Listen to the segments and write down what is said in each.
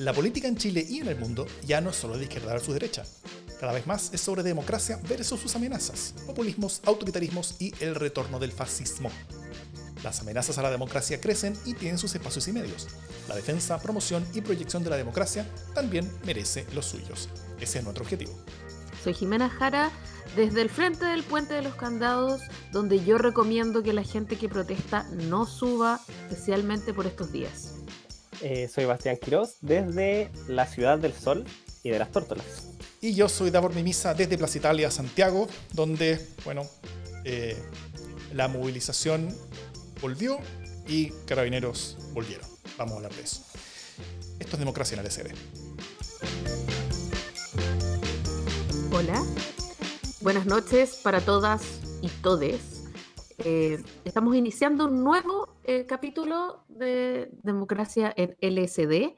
La política en Chile y en el mundo ya no es solo de izquierda versus derecha. Cada vez más es sobre democracia versus sus amenazas, populismos, autoritarismos y el retorno del fascismo. Las amenazas a la democracia crecen y tienen sus espacios y medios. La defensa, promoción y proyección de la democracia también merece los suyos. Ese es nuestro objetivo. Soy Jimena Jara, desde el frente del Puente de los Candados, donde yo recomiendo que la gente que protesta no suba, especialmente por estos días. Eh, soy Bastián Quiroz, desde la Ciudad del Sol y de las Tórtolas. Y yo soy Davor Mimisa, desde Plaza Italia, Santiago, donde, bueno, eh, la movilización volvió y carabineros volvieron. Vamos a hablar de eso. Esto es democracia en el SD. Hola, buenas noches para todas y todes. Eh, estamos iniciando un nuevo eh, capítulo de Democracia en LSD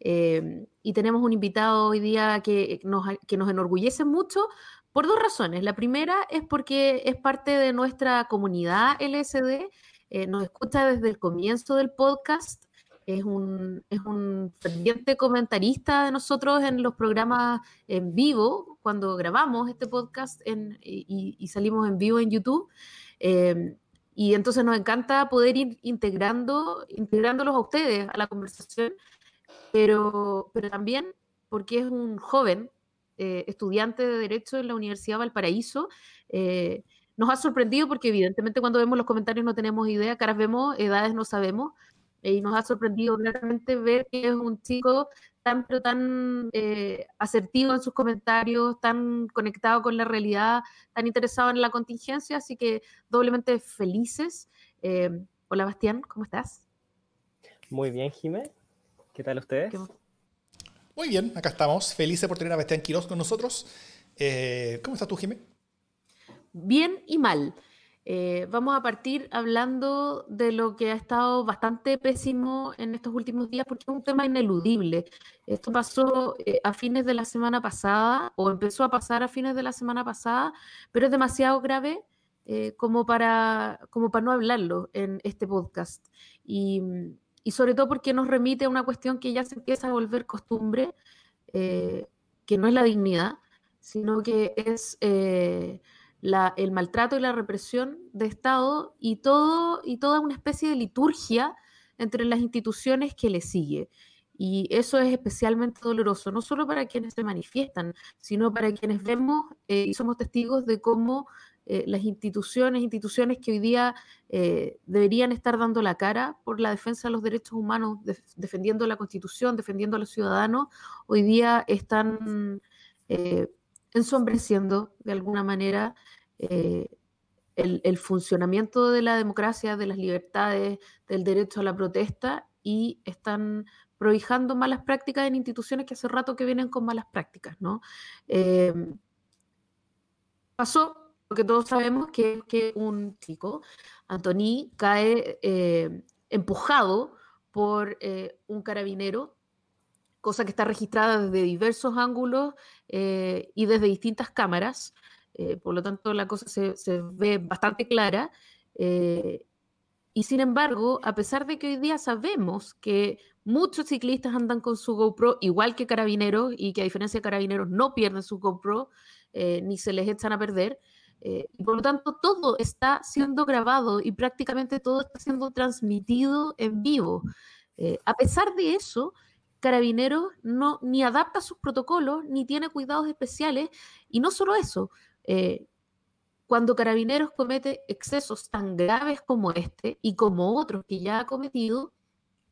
eh, y tenemos un invitado hoy día que nos, que nos enorgullece mucho por dos razones. La primera es porque es parte de nuestra comunidad LSD, nos escucha desde el comienzo del podcast es un, es un ferviente comentarista de nosotros en los programas en vivo, cuando grabamos este podcast y, salimos en vivo en YouTube. Em, y entonces nos encanta poder ir integrando, integrándolos a ustedes a la conversación, pero, pero también porque es un joven eh, estudiante de Derecho en la Universidad Valparaíso. Eh, nos ha sorprendido porque evidentemente cuando vemos los comentarios no tenemos idea, caras vemos, edades no sabemos, y nos ha sorprendido realmente ver que es un chico tan, pero tan eh, asertivo en sus comentarios, tan conectado con la realidad, tan interesado en la contingencia, así que doblemente felices. Eh, hola Bastián, ¿cómo estás? Muy bien, Jimé. ¿Qué tal ustedes? Muy bien, acá estamos. Felices por tener a Bastián Quiroz con nosotros. Eh, ¿Cómo estás tú, Jimé? Bien y mal. Eh, vamos a partir hablando de lo que ha estado bastante pésimo en estos últimos días porque es un tema ineludible. Esto pasó eh, a fines de la semana pasada o empezó a pasar a fines de la semana pasada, pero es demasiado grave eh, como, para, como para no hablarlo en este podcast. Y, y, sobre todo porque nos remite a una cuestión que ya se empieza a volver costumbre, que no es la dignidad, sino que es el maltrato y la represión de Estado y, todo, y toda una especie de liturgia entre las instituciones que le sigue. Y eso es especialmente doloroso, no solo para quienes se manifiestan, sino para quienes vemos eh, y somos testigos de cómo eh, las instituciones, instituciones que hoy día eh, deberían estar dando la cara por la defensa de los derechos humanos, defendiendo la Constitución, defendiendo a los ciudadanos, hoy día están ensombreciendo de alguna manera eh, el, funcionamiento de la democracia, de las libertades, del derecho a la protesta y están prohijando malas prácticas en instituciones que hace rato que vienen con malas prácticas, ¿no? Eh, pasó, porque todos sabemos que, que un chico, Antoni, cae eh, empujado por un carabinero cosa que está registrada desde diversos ángulos eh, y desde distintas cámaras. Eh, por lo tanto, la cosa se, ve bastante clara. Eh, y sin embargo, a pesar de que hoy día sabemos que muchos ciclistas andan con su GoPro, igual que carabineros, y que a diferencia de carabineros no pierden su GoPro, ni se les echan a perder, y por lo tanto, todo está siendo grabado y prácticamente todo está siendo transmitido en vivo. a pesar de eso, Carabineros no, ni adapta sus protocolos, ni tiene cuidados especiales, y no solo eso, eh, cuando Carabineros comete excesos tan graves como este y como otros que ya ha cometido,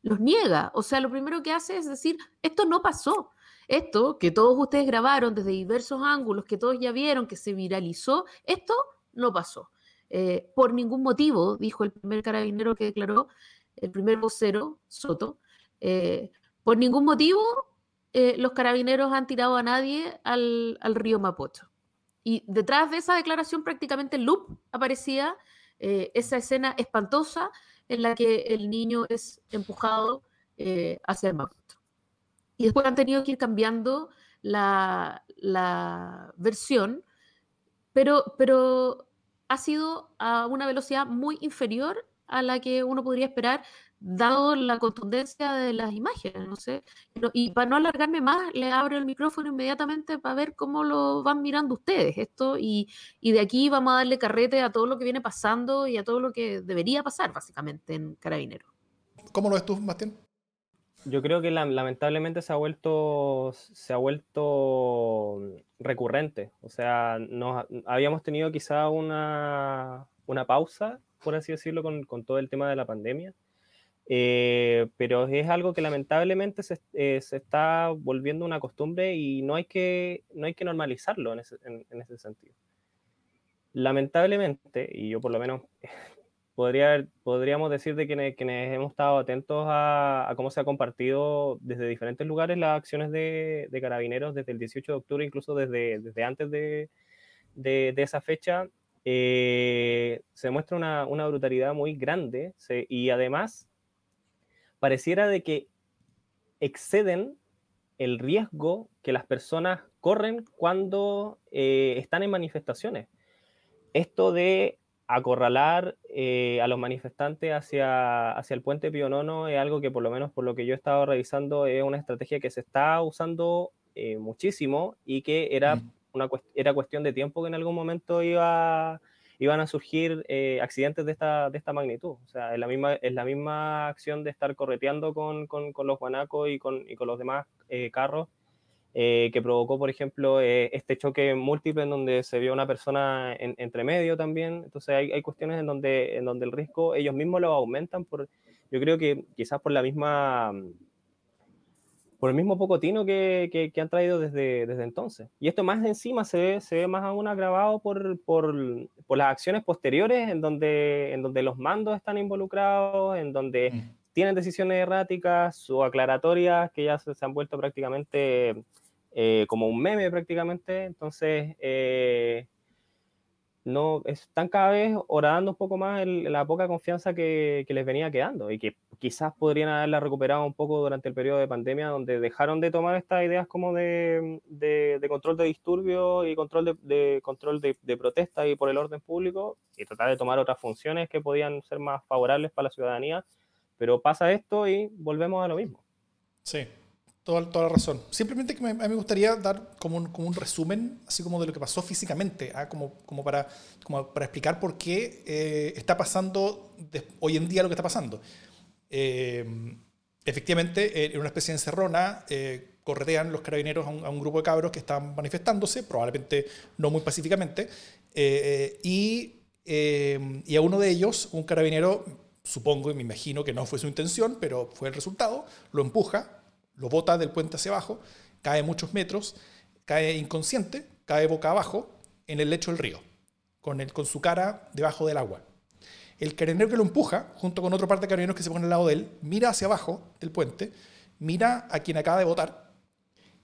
los niega. O sea, lo primero que hace es decir, esto no pasó. Esto que todos ustedes grabaron desde diversos ángulos, que todos ya vieron, que se viralizó, esto no pasó. Eh, por ningún motivo, dijo el primer carabinero que declaró, el primer vocero, Soto, eh, por ningún motivo, eh, los carabineros han tirado a nadie al, río Mapocho. Y detrás de esa declaración, prácticamente en loop, aparecía eh, esa escena espantosa en la que el niño es empujado eh, hacia el Mapocho. Y después han tenido que ir cambiando la, versión, pero, pero ha sido a una velocidad muy inferior a la que uno podría esperar dado la contundencia de las imágenes, no sé. y para no alargarme más, le abro el micrófono inmediatamente para ver cómo lo van mirando ustedes esto y, de aquí vamos a darle carrete a todo lo que viene pasando y a todo lo que debería pasar básicamente en Carabineros. ¿Cómo lo ves tú, Bastián? Yo creo que lamentablemente se ha vuelto se ha vuelto recurrente. O sea, nos, habíamos tenido quizá una, una pausa, por así decirlo, con, con todo el tema de la pandemia eh, pero es algo que lamentablemente se, eh, se, está volviendo una costumbre y no hay que, no hay que normalizarlo en ese, en, ese sentido. Lamentablemente, y yo por lo menos podría, podríamos decir de quienes, quienes hemos estado atentos a, a, cómo se ha compartido desde diferentes lugares las acciones de, de, carabineros desde el 18 de octubre, incluso desde, desde antes de, de, esa fecha, eh, se muestra una, una, brutalidad muy grande y además pareciera de que exceden el riesgo que las personas corren cuando eh, están en manifestaciones. Esto de acorralar eh, a los manifestantes hacia, hacia el puente Pionono es algo que por lo menos por lo que yo he estado revisando es una estrategia que se está usando eh, muchísimo y que era, mm. una, era cuestión de tiempo que en algún momento iba iban a surgir eh, accidentes de esta, de esta magnitud. O sea, es la misma, es la misma acción de estar correteando con, con, con los guanacos y con, y con los demás eh, carros eh, que provocó, por ejemplo, este choque múltiple en donde se vio una persona en, entre medio también. Entonces hay, hay, cuestiones en donde, en donde el riesgo ellos mismos lo aumentan por, yo creo que quizás por la misma por el mismo pocotino que, que, han traído desde, desde entonces. Y esto más encima se ve, se ve más aún agravado por, por, por, las acciones posteriores en donde, en donde los mandos están involucrados, en donde mm. tienen decisiones erráticas o aclaratorias que ya se, han vuelto prácticamente eh, como un meme prácticamente. Entonces, eh, no están cada vez horadando un poco más la poca confianza que, les venía quedando y que quizás podrían haberla recuperado un poco durante el periodo de pandemia donde dejaron de tomar estas ideas como de, control de disturbios y control de, control de, protesta y por el orden público y tratar de tomar otras funciones que podían ser más favorables para la ciudadanía, pero pasa esto y volvemos a lo mismo. Sí, Toda, toda, la razón. Simplemente que me, a mí me gustaría dar como un, como un, resumen, así como de lo que pasó físicamente, ¿ah? como, como, para, como para explicar por qué eh, está pasando hoy en día lo que está pasando. Eh, efectivamente, en una especie de encerrona, eh, corretean los carabineros a un, grupo de cabros que están manifestándose, probablemente no muy pacíficamente, y, y a uno de ellos, un carabinero, supongo y me imagino que no fue su intención, pero fue el resultado, lo empuja lo bota del puente hacia abajo, cae muchos metros, cae inconsciente, cae boca abajo en el lecho del río, con, el, con su cara debajo del agua. El carabinero que lo empuja, junto con otro par de carabineros que se pone al lado de él, mira hacia abajo del puente, mira a quien acaba de botar,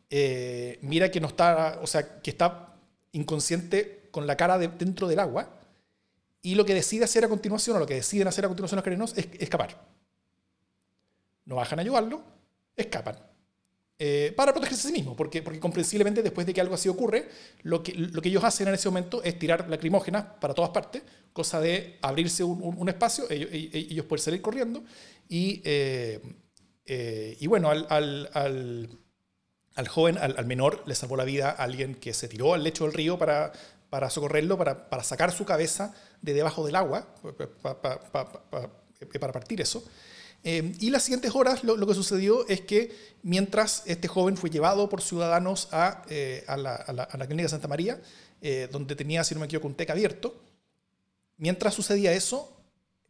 eh, mira que no está, o sea, que está inconsciente con la cara dentro del agua, y lo que decide hacer a continuación, o lo que deciden hacer a continuación los carabineros, es escapar. No bajan a ayudarlo, escapan. Eh, para protegerse a sí mismos, porque, porque comprensiblemente después de que algo así ocurre, lo que, lo que ellos hacen en ese momento es tirar lacrimógenas para todas partes, cosa de abrirse un, espacio, ellos, ellos, pueden salir corriendo, y, eh, eh, y bueno, al, al, al, joven, al, menor, le salvó la vida a alguien que se tiró al lecho del río para, para socorrerlo, para, para sacar su cabeza de debajo del agua, para, para partir eso. Em, y las siguientes horas lo, que sucedió es que mientras este joven fue llevado por ciudadanos a, eh, la, a, la, clínica Santa María, eh, donde tenía, si no me TEC abierto, mientras sucedía eso,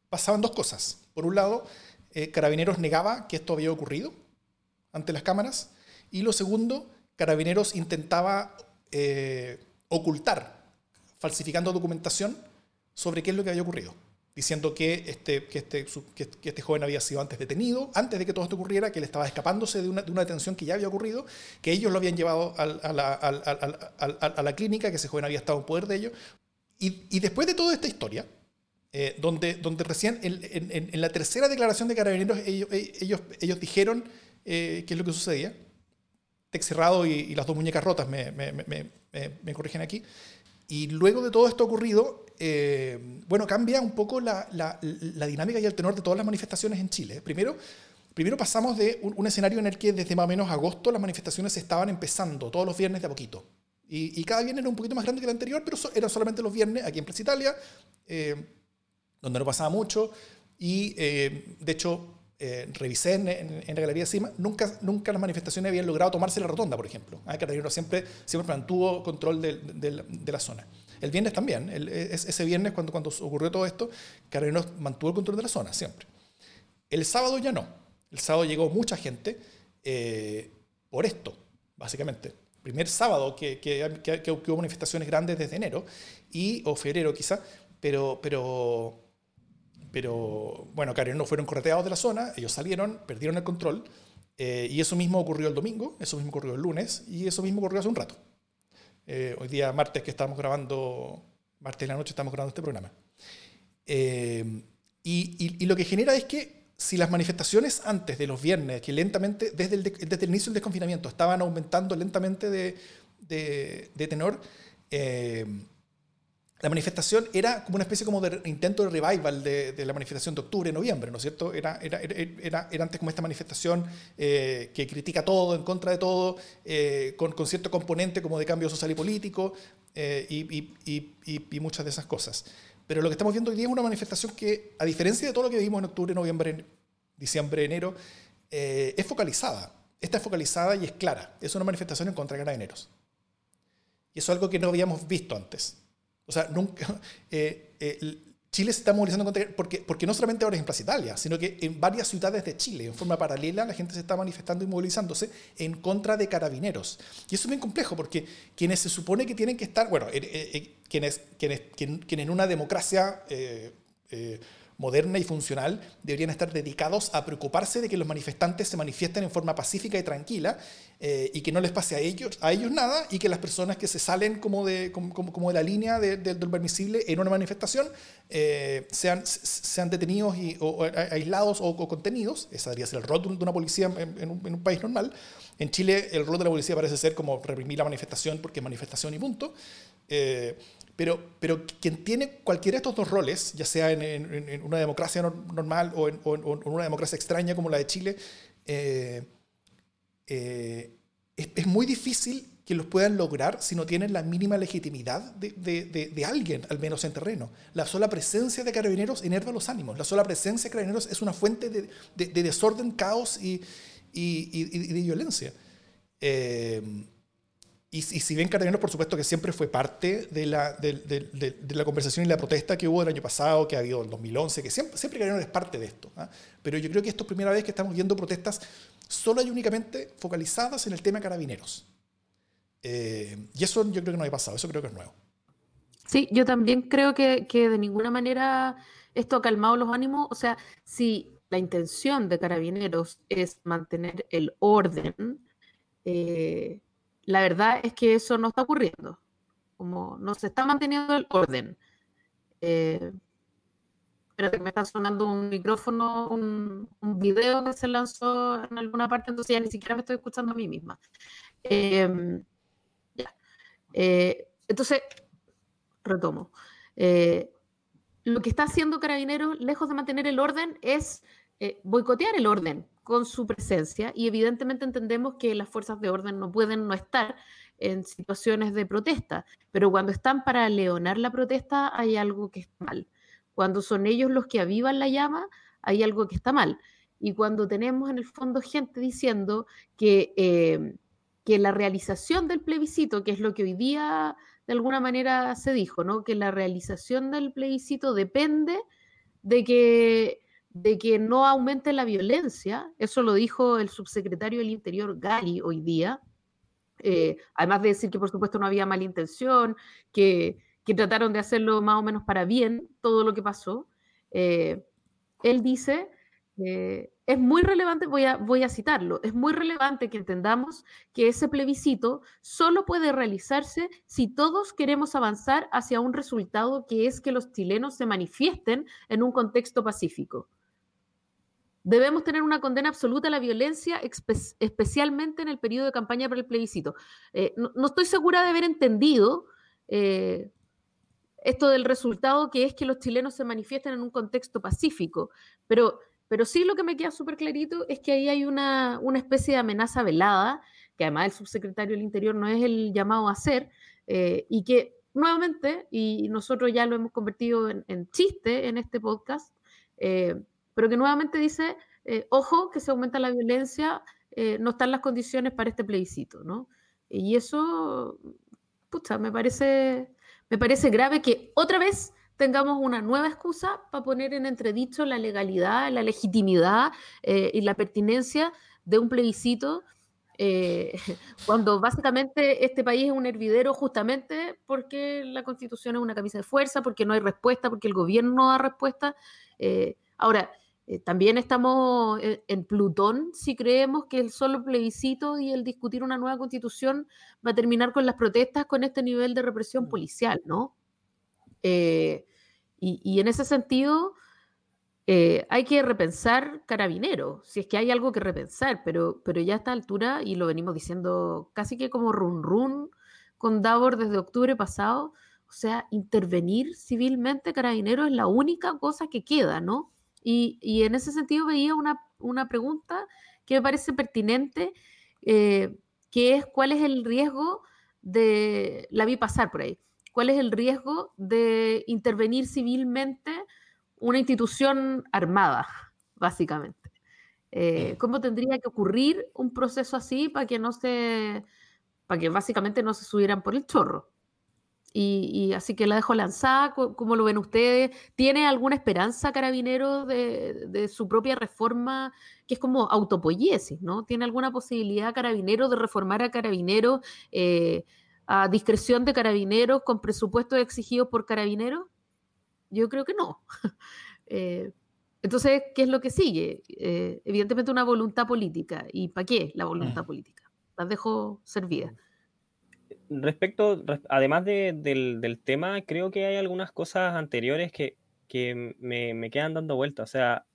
pasaban dos cosas. Por un lado, eh, Carabineros negaba que esto había ocurrido ante las cámaras, y lo segundo, Carabineros intentaba ocultar, falsificando documentación sobre qué es lo que había ocurrido diciendo que este, que, este, que, este joven había sido antes detenido, antes de que todo esto ocurriera, que él estaba escapándose de una, de una detención que ya había ocurrido, que ellos lo habían llevado a, la, a, la, clínica, que ese joven había estado en poder de ellos. Y, y después de toda esta historia, eh, donde, donde recién en, en, la tercera declaración de carabineros ellos, ellos, ellos dijeron eh, qué es lo que sucedía, Tex cerrado y, y, las dos muñecas rotas me, me, me, me corrigen aquí, y luego de todo esto ocurrido, eh, bueno, cambia un poco la, dinámica y el tenor de todas las manifestaciones en Chile. Primero, primero pasamos de un, escenario en el que desde más o menos agosto las manifestaciones estaban empezando, todos los viernes de a poquito. Y, cada viernes era un poquito más grande que el anterior, pero so, eran solamente los viernes aquí en Plaza Italia, eh, donde no pasaba mucho. Y eh, de hecho, eh, revisé en, la Galería Cima, nunca, nunca las manifestaciones habían logrado tomarse la rotonda, por ejemplo. ¿eh? Carabineros siempre, siempre mantuvo control de, de, de, la zona. El viernes también, el, ese viernes cuando, ocurrió todo esto, Carabineros mantuvo el control de la zona, siempre. El sábado ya no. El sábado llegó mucha gente eh, por esto, básicamente. Primer sábado que, que, hubo manifestaciones grandes desde enero, y, o febrero quizá, pero, pero pero bueno, no fueron correteados de la zona, ellos salieron, perdieron el control, eh, y eso mismo ocurrió el domingo, eso mismo ocurrió el lunes, y eso mismo ocurrió hace un rato. Eh, hoy día, martes, que estamos grabando, martes de la noche estamos grabando este programa. Eh, y, y, lo que genera es que si las manifestaciones antes de los viernes, que lentamente, desde el, de, desde el inicio del desconfinamiento, estaban aumentando lentamente de, de, de tenor, eh, la manifestación era como una especie como de intento de revival de, de la manifestación de octubre, noviembre, ¿no es cierto? Era, era, era, era antes como esta manifestación eh, que critica todo, en contra de todo, eh, con, con, cierto componente como de cambio social y político eh, y, y, y, y, muchas de esas cosas. Pero lo que estamos viendo hoy día es una manifestación que, a diferencia de todo lo que vimos en octubre, noviembre, diciembre, enero, es focalizada. Esta es focalizada y es clara. Es una manifestación en contra de carabineros. Y eso es algo que no habíamos visto antes. O sea, nunca, eh, eh, Chile se está movilizando contra, porque, porque no solamente ahora es en Plaza Italia, sino que en varias ciudades de Chile, en forma paralela, la gente se está manifestando y movilizándose en contra de carabineros. Y eso es bien complejo, porque quienes se supone que tienen que estar, bueno, eh, quienes, quienes en una democracia moderna y funcional deberían estar dedicados a preocuparse de que los manifestantes se manifiesten en forma pacífica y tranquila eh, y que no les pase a ellos, a ellos nada y que las personas que se salen como de, como, como de la línea de, de, del permisible en una manifestación eh, sean, sean detenidos y, o, aislados o, contenidos. Ese debería ser el rol de una policía en, en, un, en, un, país normal. En Chile el rol de la policía parece ser como reprimir la manifestación porque es manifestación y punto. Eh, pero, pero quien tiene cualquiera de estos dos roles, ya sea en, en, en una democracia normal o en, o en, una democracia extraña como la de Chile, eh, eh, es, es, muy difícil que los puedan lograr si no tienen la mínima legitimidad de, de, de, de, alguien, al menos en terreno. La sola presencia de carabineros enerva los ánimos. La sola presencia de carabineros es una fuente de, desorden, caos y, y, y, y de violencia. Eh, y, y, si bien Carabineros, por supuesto, que siempre fue parte de la, de, de, de, de, la conversación y la protesta que hubo el año pasado, que ha habido en 2011, que siempre, siempre Carabineros es parte de esto. ¿eh? Pero yo creo que esto es primera vez que estamos viendo protestas solo y únicamente focalizadas en el tema Carabineros. Eh, y eso yo creo que no había pasado, eso creo que es nuevo. Sí, yo también creo que, que de ninguna manera esto ha calmado los ánimos. O sea, si la intención de Carabineros es mantener el orden, eh, la verdad es que eso no está ocurriendo. Como no se está manteniendo el orden. Eh, espérate me está sonando un micrófono, un, un, video que se lanzó en alguna parte, entonces ya ni siquiera me estoy escuchando a mí misma. Eh, ya. Eh, entonces, retomo. Eh, lo que está haciendo Carabineros, lejos de mantener el orden, es eh, boicotear el orden con su presencia y evidentemente entendemos que las fuerzas de orden no pueden no estar en situaciones de protesta, pero cuando están para leonar la protesta hay algo que está mal. Cuando son ellos los que avivan la llama, hay algo que está mal. Y cuando tenemos en el fondo gente diciendo que, eh, que la realización del plebiscito, que es lo que hoy día de alguna manera se dijo, ¿no? que la realización del plebiscito depende de que de que no aumente la violencia, eso lo dijo el subsecretario del Interior Gali hoy día, eh, además de decir que por supuesto no había mala intención, que, que, trataron de hacerlo más o menos para bien todo lo que pasó, eh, él dice, eh, es muy relevante, voy a, voy a citarlo, es muy relevante que entendamos que ese plebiscito solo puede realizarse si todos queremos avanzar hacia un resultado que es que los chilenos se manifiesten en un contexto pacífico. Debemos tener una condena absoluta a la violencia, espe especialmente en el periodo de campaña para el plebiscito. Eh, no, estoy segura de haber entendido eh, esto del resultado que es que los chilenos se manifiesten en un contexto pacífico, pero, pero sí lo que me queda súper clarito es que ahí hay una, una, especie de amenaza velada, que además el subsecretario del Interior no es el llamado a hacer, eh, y que nuevamente, y nosotros ya lo hemos convertido en, chiste en este podcast, pero que nuevamente dice, eh, ojo, que se aumenta la violencia, eh, no están las condiciones para este plebiscito, ¿no? Y eso, pucha, me parece, me parece grave que otra vez tengamos una nueva excusa para poner en entredicho la legalidad, la legitimidad y la pertinencia de un plebiscito eh, cuando básicamente este país es un hervidero justamente porque la constitución es una camisa de fuerza, porque no hay respuesta, porque el gobierno no da respuesta. Eh, ahora, eh, también estamos en Plutón si creemos que el solo plebiscito y el discutir una nueva constitución va a terminar con las protestas con este nivel de represión mm. policial, ¿no? Y, y, en ese sentido, eh, hay que repensar Carabineros, si es que hay algo que repensar, pero, pero ya a esta altura, y lo venimos diciendo casi que como run run con Davor desde octubre pasado, o sea, intervenir civilmente Carabineros es la única cosa que queda, ¿no? Y, en ese sentido veía una, una, pregunta que me parece pertinente, eh, que es cuál es el riesgo de, la vi pasar por ahí, cuál es el riesgo de intervenir civilmente una institución armada, básicamente. Eh, ¿Cómo tendría que ocurrir un proceso así para que no se, para que básicamente no se subieran por el chorro? Y, así que la dejo lanzada, ¿cómo lo ven ustedes? ¿Tiene alguna esperanza Carabinero de, su propia reforma, que es como autopoiesis, ¿no? ¿Tiene alguna posibilidad Carabinero de reformar a Carabinero eh, a discreción de Carabineros con presupuestos exigidos por Carabineros? Yo creo que no. Eh, entonces, ¿qué es lo que sigue? Eh, evidentemente una voluntad política. ¿Y para qué la voluntad política? Las dejo servidas. Respecto, además del, tema, creo que hay algunas cosas anteriores que, me, quedan dando vuelta. O sea,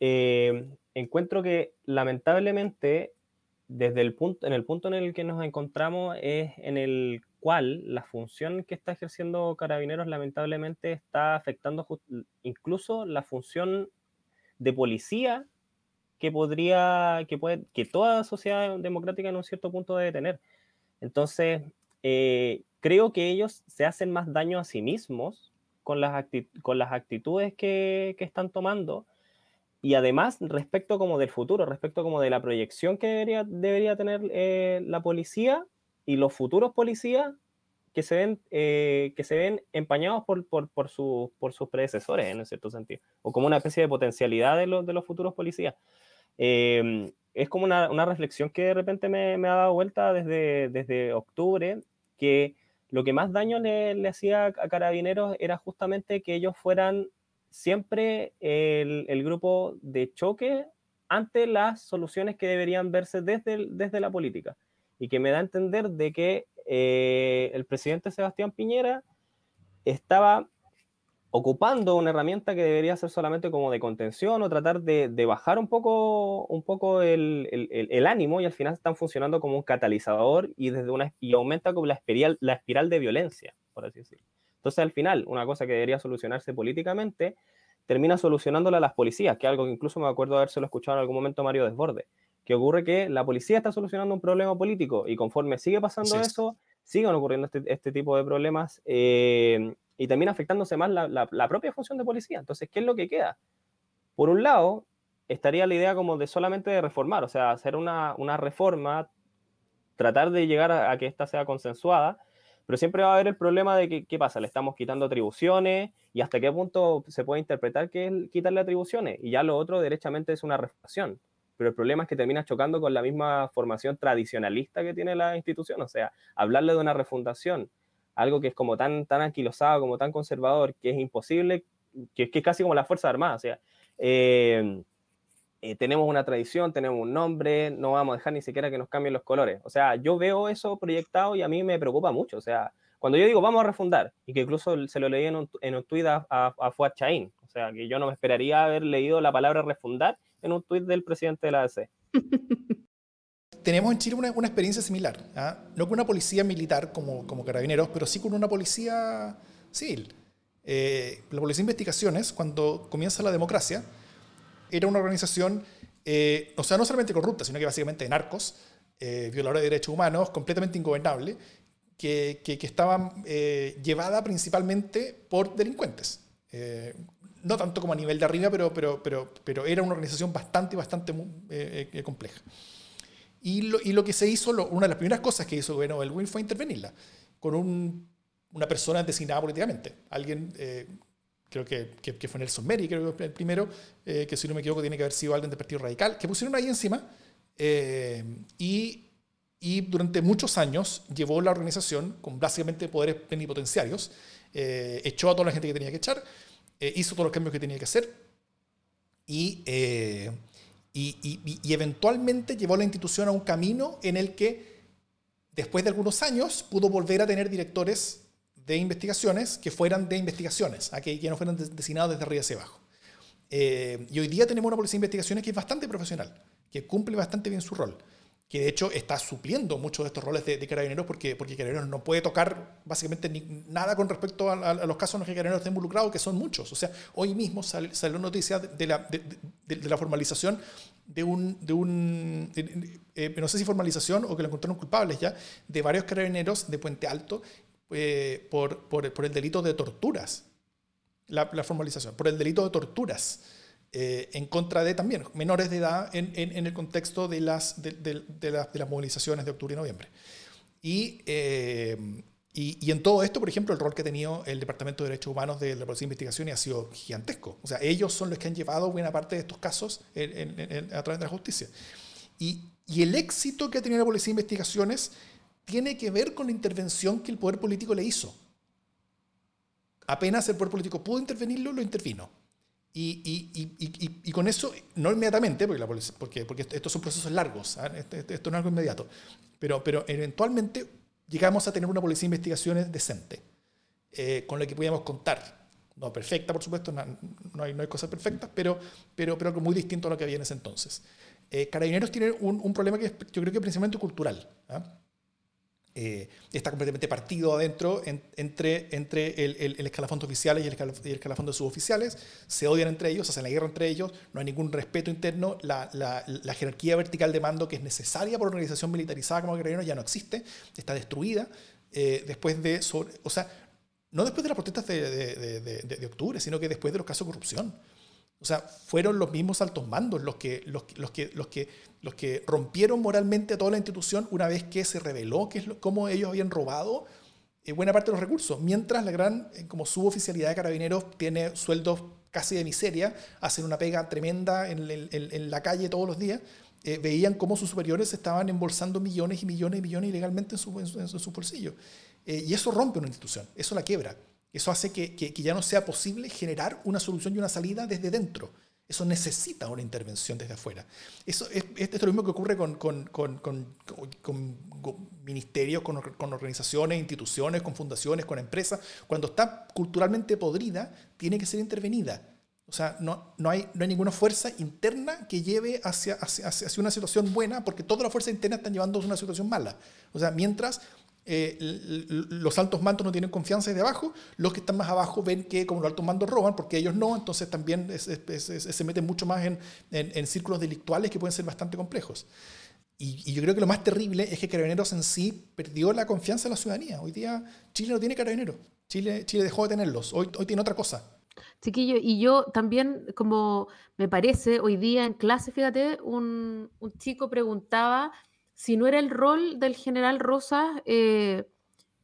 eh, encuentro que lamentablemente, desde el punto, en el punto en el que nos encontramos es en el cual la función que está ejerciendo Carabineros lamentablemente está afectando incluso la función de policía que podría, que puede, que toda sociedad democrática en un cierto punto debe tener. Entonces, eh, creo que ellos se hacen más daño a sí mismos con las, con las actitudes que, que, están tomando y además respecto como del futuro, respecto como de la proyección que debería, debería tener eh, la policía, y los futuros policías que se ven, eh, que se ven empañados por, por, por, por, sus predecesores, en cierto sentido, o como una especie de potencialidad de, los, de los futuros policías. Em, es como una, reflexión que de repente me, ha dado vuelta desde, octubre, que lo que más daño le, hacía a carabineros era justamente que ellos fueran siempre el, grupo de choque ante las soluciones que deberían verse desde, desde la política. Y que me da a entender de que eh, el presidente Sebastián Piñera estaba ocupando una herramienta que debería ser solamente como de contención o tratar de, bajar un poco, un poco el, el, ánimo y al final están funcionando como un catalizador y, desde una, y aumenta como la espiral, la espiral de violencia, por así decirlo. Entonces al final, una cosa que debería solucionarse políticamente, termina solucionándola a las policías, que es algo que incluso me acuerdo de habérselo escuchado en algún momento Mario Desborde que ocurre que la policía está solucionando un problema político y conforme sigue pasando eso, siguen ocurriendo este, este, tipo de problemas eh, y también afectándose más la, la, propia función de policía. Entonces, ¿qué es lo que queda? Por un lado, estaría la idea como de solamente reformar, o sea, hacer una, una reforma, tratar de llegar a, que ésta sea consensuada, pero siempre va a haber el problema de que, ¿qué pasa? Le estamos quitando atribuciones y hasta qué punto se puede interpretar que es quitarle atribuciones y ya lo otro derechamente es una refutación pero el problema es que termina chocando con la misma formación tradicionalista que tiene la institución, o sea, hablarle de una refundación, algo que es como tan, tan anquilosado, como tan conservador, que es imposible, que, que es casi como la Fuerza Armada, o sea, eh, eh, tenemos una tradición, tenemos un nombre, no vamos a dejar ni siquiera que nos cambien los colores, o sea, yo veo eso proyectado y a mí me preocupa mucho, o sea, cuando yo digo vamos a refundar, y que incluso se lo leí en un, en un tuit a, a, a Fuad Chaín, o sea, que yo no me esperaría haber leído la palabra refundar en un tuit del presidente de la AC. Tenemos en Chile una, una experiencia similar, ¿ah? no con una policía militar como, como carabineros, pero sí con una policía civil. Eh, la Policía de Investigaciones, cuando comienza la democracia, era una organización, eh, o sea, no solamente corrupta, sino que básicamente de narcos, eh, de derechos humanos, completamente ingobernable, que, que, estaba llevada principalmente por delincuentes. no tanto como a nivel de arriba, pero, pero, pero, pero era una organización bastante, bastante compleja. Y lo, y lo, que se hizo, una de las primeras cosas que hizo el gobierno Elwin fue intervenirla con un una persona designada políticamente. Alguien, eh, creo que, que, fue Nelson Meri, creo que el primero, eh, que si no me equivoco tiene que haber sido alguien del Partido Radical, que pusieron ahí encima eh, y, y, durante muchos años llevó la organización con básicamente poderes plenipotenciarios, echó a toda la gente que tenía que echar, hizo todos los cambios que tenía que hacer y, y, eventualmente llevó la institución a un camino en el que después de algunos años pudo volver a tener directores de investigaciones que fueran de investigaciones, a que, no fueran designados desde arriba hacia abajo. Eh, y hoy día tenemos una policía de investigaciones que es bastante profesional, que cumple bastante bien su rol, que de hecho está supliendo muchos de estos roles de, carabineros porque, porque carabineros no puede tocar básicamente nada con respecto a, los casos en los que carabineros están involucrados, que son muchos. O sea, hoy mismo salió, salió noticia de la, de, la formalización de un, de un eh, no sé si formalización o que lo encontraron culpables ya, de varios carabineros de Puente Alto eh, por, por, por, el delito de torturas, la, formalización, por el delito de torturas eh, en contra de también menores de edad en, en, el contexto de las, de, de, de, las, de, las movilizaciones de octubre y noviembre. Y, eh, y, y, en todo esto, por ejemplo, el rol que ha tenido el Departamento de Derechos Humanos de la Policía de Investigación ha sido gigantesco. O sea, ellos son los que han llevado buena parte de estos casos a través de la justicia. Y, y el éxito que ha tenido la Policía de Investigaciones tiene que ver con la intervención que el poder político le hizo. Apenas el poder político pudo intervenirlo, lo intervino. Y, y, y, y con eso, no inmediatamente, porque, la porque, porque estos son procesos largos, ¿ah? este, este, esto no es algo inmediato, pero, pero eventualmente llegamos a tener una policía de investigaciones decente, eh, con la que podíamos contar. No perfecta, por supuesto, no, no, hay, no hay cosas perfectas, pero, pero, pero algo muy distinto a lo que había en ese entonces. Eh, Carabineros tiene un, un, problema que es, yo creo que principalmente cultural. ¿ah? Eh, está completamente partido adentro entre, entre el, el, escalafón de oficiales y el, escalafón, de suboficiales, se odian entre ellos, hacen la guerra entre ellos, no hay ningún respeto interno, la, la, la jerarquía vertical de mando que es necesaria por una organización militarizada como el ya no existe, está destruida, eh, después de, o sea, no después de las protestas de, de, de, de octubre, sino que después de los casos de corrupción. O sea, fueron los mismos altos mandos los que, los, los, que, los, que, los que rompieron moralmente a toda la institución una vez que se reveló que es cómo ellos habían robado eh, buena parte de los recursos. Mientras la gran, eh, como suboficialidad de carabineros tiene sueldos casi de miseria, hacen una pega tremenda en, en, la calle todos los días, eh, veían cómo sus superiores estaban embolsando millones y millones y millones ilegalmente en su, en su, bolsillo. y eso rompe una institución, eso la quiebra. Eso hace que, ya no sea posible generar una solución y una salida desde dentro. Eso necesita una intervención desde afuera. Eso es, esto es lo mismo que ocurre con, ministerios, con, organizaciones, instituciones, con fundaciones, con empresas. Cuando está culturalmente podrida, tiene que ser intervenida. O sea, no, hay, ninguna fuerza interna que lleve hacia, una situación buena, porque todas las fuerzas internas están llevando a una situación mala. O sea, mientras eh, los altos mandos no tienen confianza desde abajo, los que están más abajo ven que como los altos mandos roban, porque ellos no, entonces también se meten mucho más en, en, círculos delictuales que pueden ser bastante complejos. Y, yo creo que lo más terrible es que Carabineros en sí perdió la confianza de la ciudadanía. Hoy día Chile no tiene Carabineros, Chile, Chile dejó de tenerlos, hoy, hoy tiene otra cosa. Chiquillo, y yo también, como me parece, hoy día en clase, fíjate, un, un chico preguntaba si no era el rol del general Rosas eh,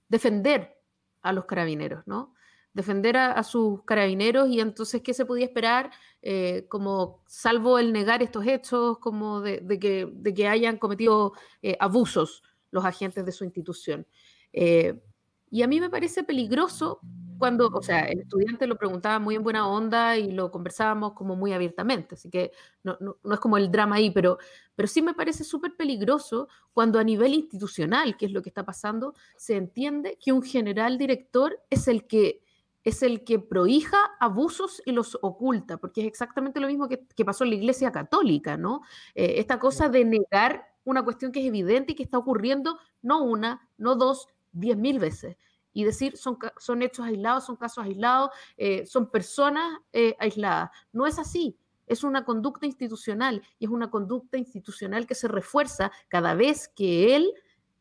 defender a los carabineros, ¿no? Defender a, sus carabineros y entonces, ¿qué se podía esperar? Eh, como salvo el negar estos hechos, como de, que, de que, hayan cometido eh, abusos los agentes de su institución. y a mí me parece peligroso cuando, o sea, el estudiante lo preguntaba muy en buena onda y lo conversábamos como muy abiertamente, así que no, no, es como el drama ahí, pero, pero sí me parece súper peligroso cuando a nivel institucional, que es lo que está pasando, se entiende que un general director es el que es el que prohija abusos y los oculta, porque es exactamente lo mismo que, que pasó en la Iglesia Católica, ¿no? Eh, esta cosa de negar una cuestión que es evidente y que está ocurriendo no una, no dos, diez mil veces. Y decir son, son hechos aislados, son casos aislados, eh, son personas eh, aisladas. No es así. Es una conducta institucional y es una conducta institucional que se refuerza cada vez que él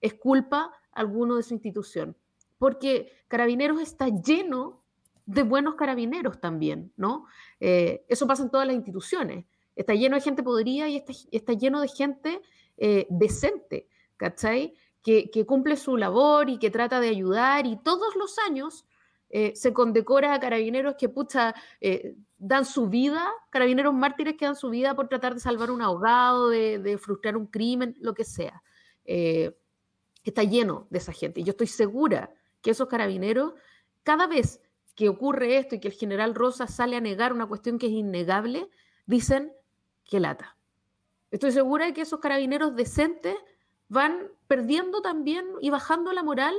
es culpa alguno de su institución. Porque Carabineros está lleno de buenos carabineros también, ¿no? Eh, eso pasa en todas las instituciones. Está lleno de gente podrida y está, está lleno de gente decente, ¿cachai? Que, cumple su labor y que trata de ayudar y todos los años eh, se condecora a carabineros que pucha, eh, dan su vida, carabineros mártires que dan su vida por tratar de salvar un ahogado, de, frustrar un crimen, lo que sea. Eh, está lleno de esa gente. Y yo estoy segura que esos carabineros, cada vez que ocurre esto y que el general Rosa sale a negar una cuestión que es innegable, dicen que lata. Estoy segura de que esos carabineros decentes van perdiendo también y bajando la moral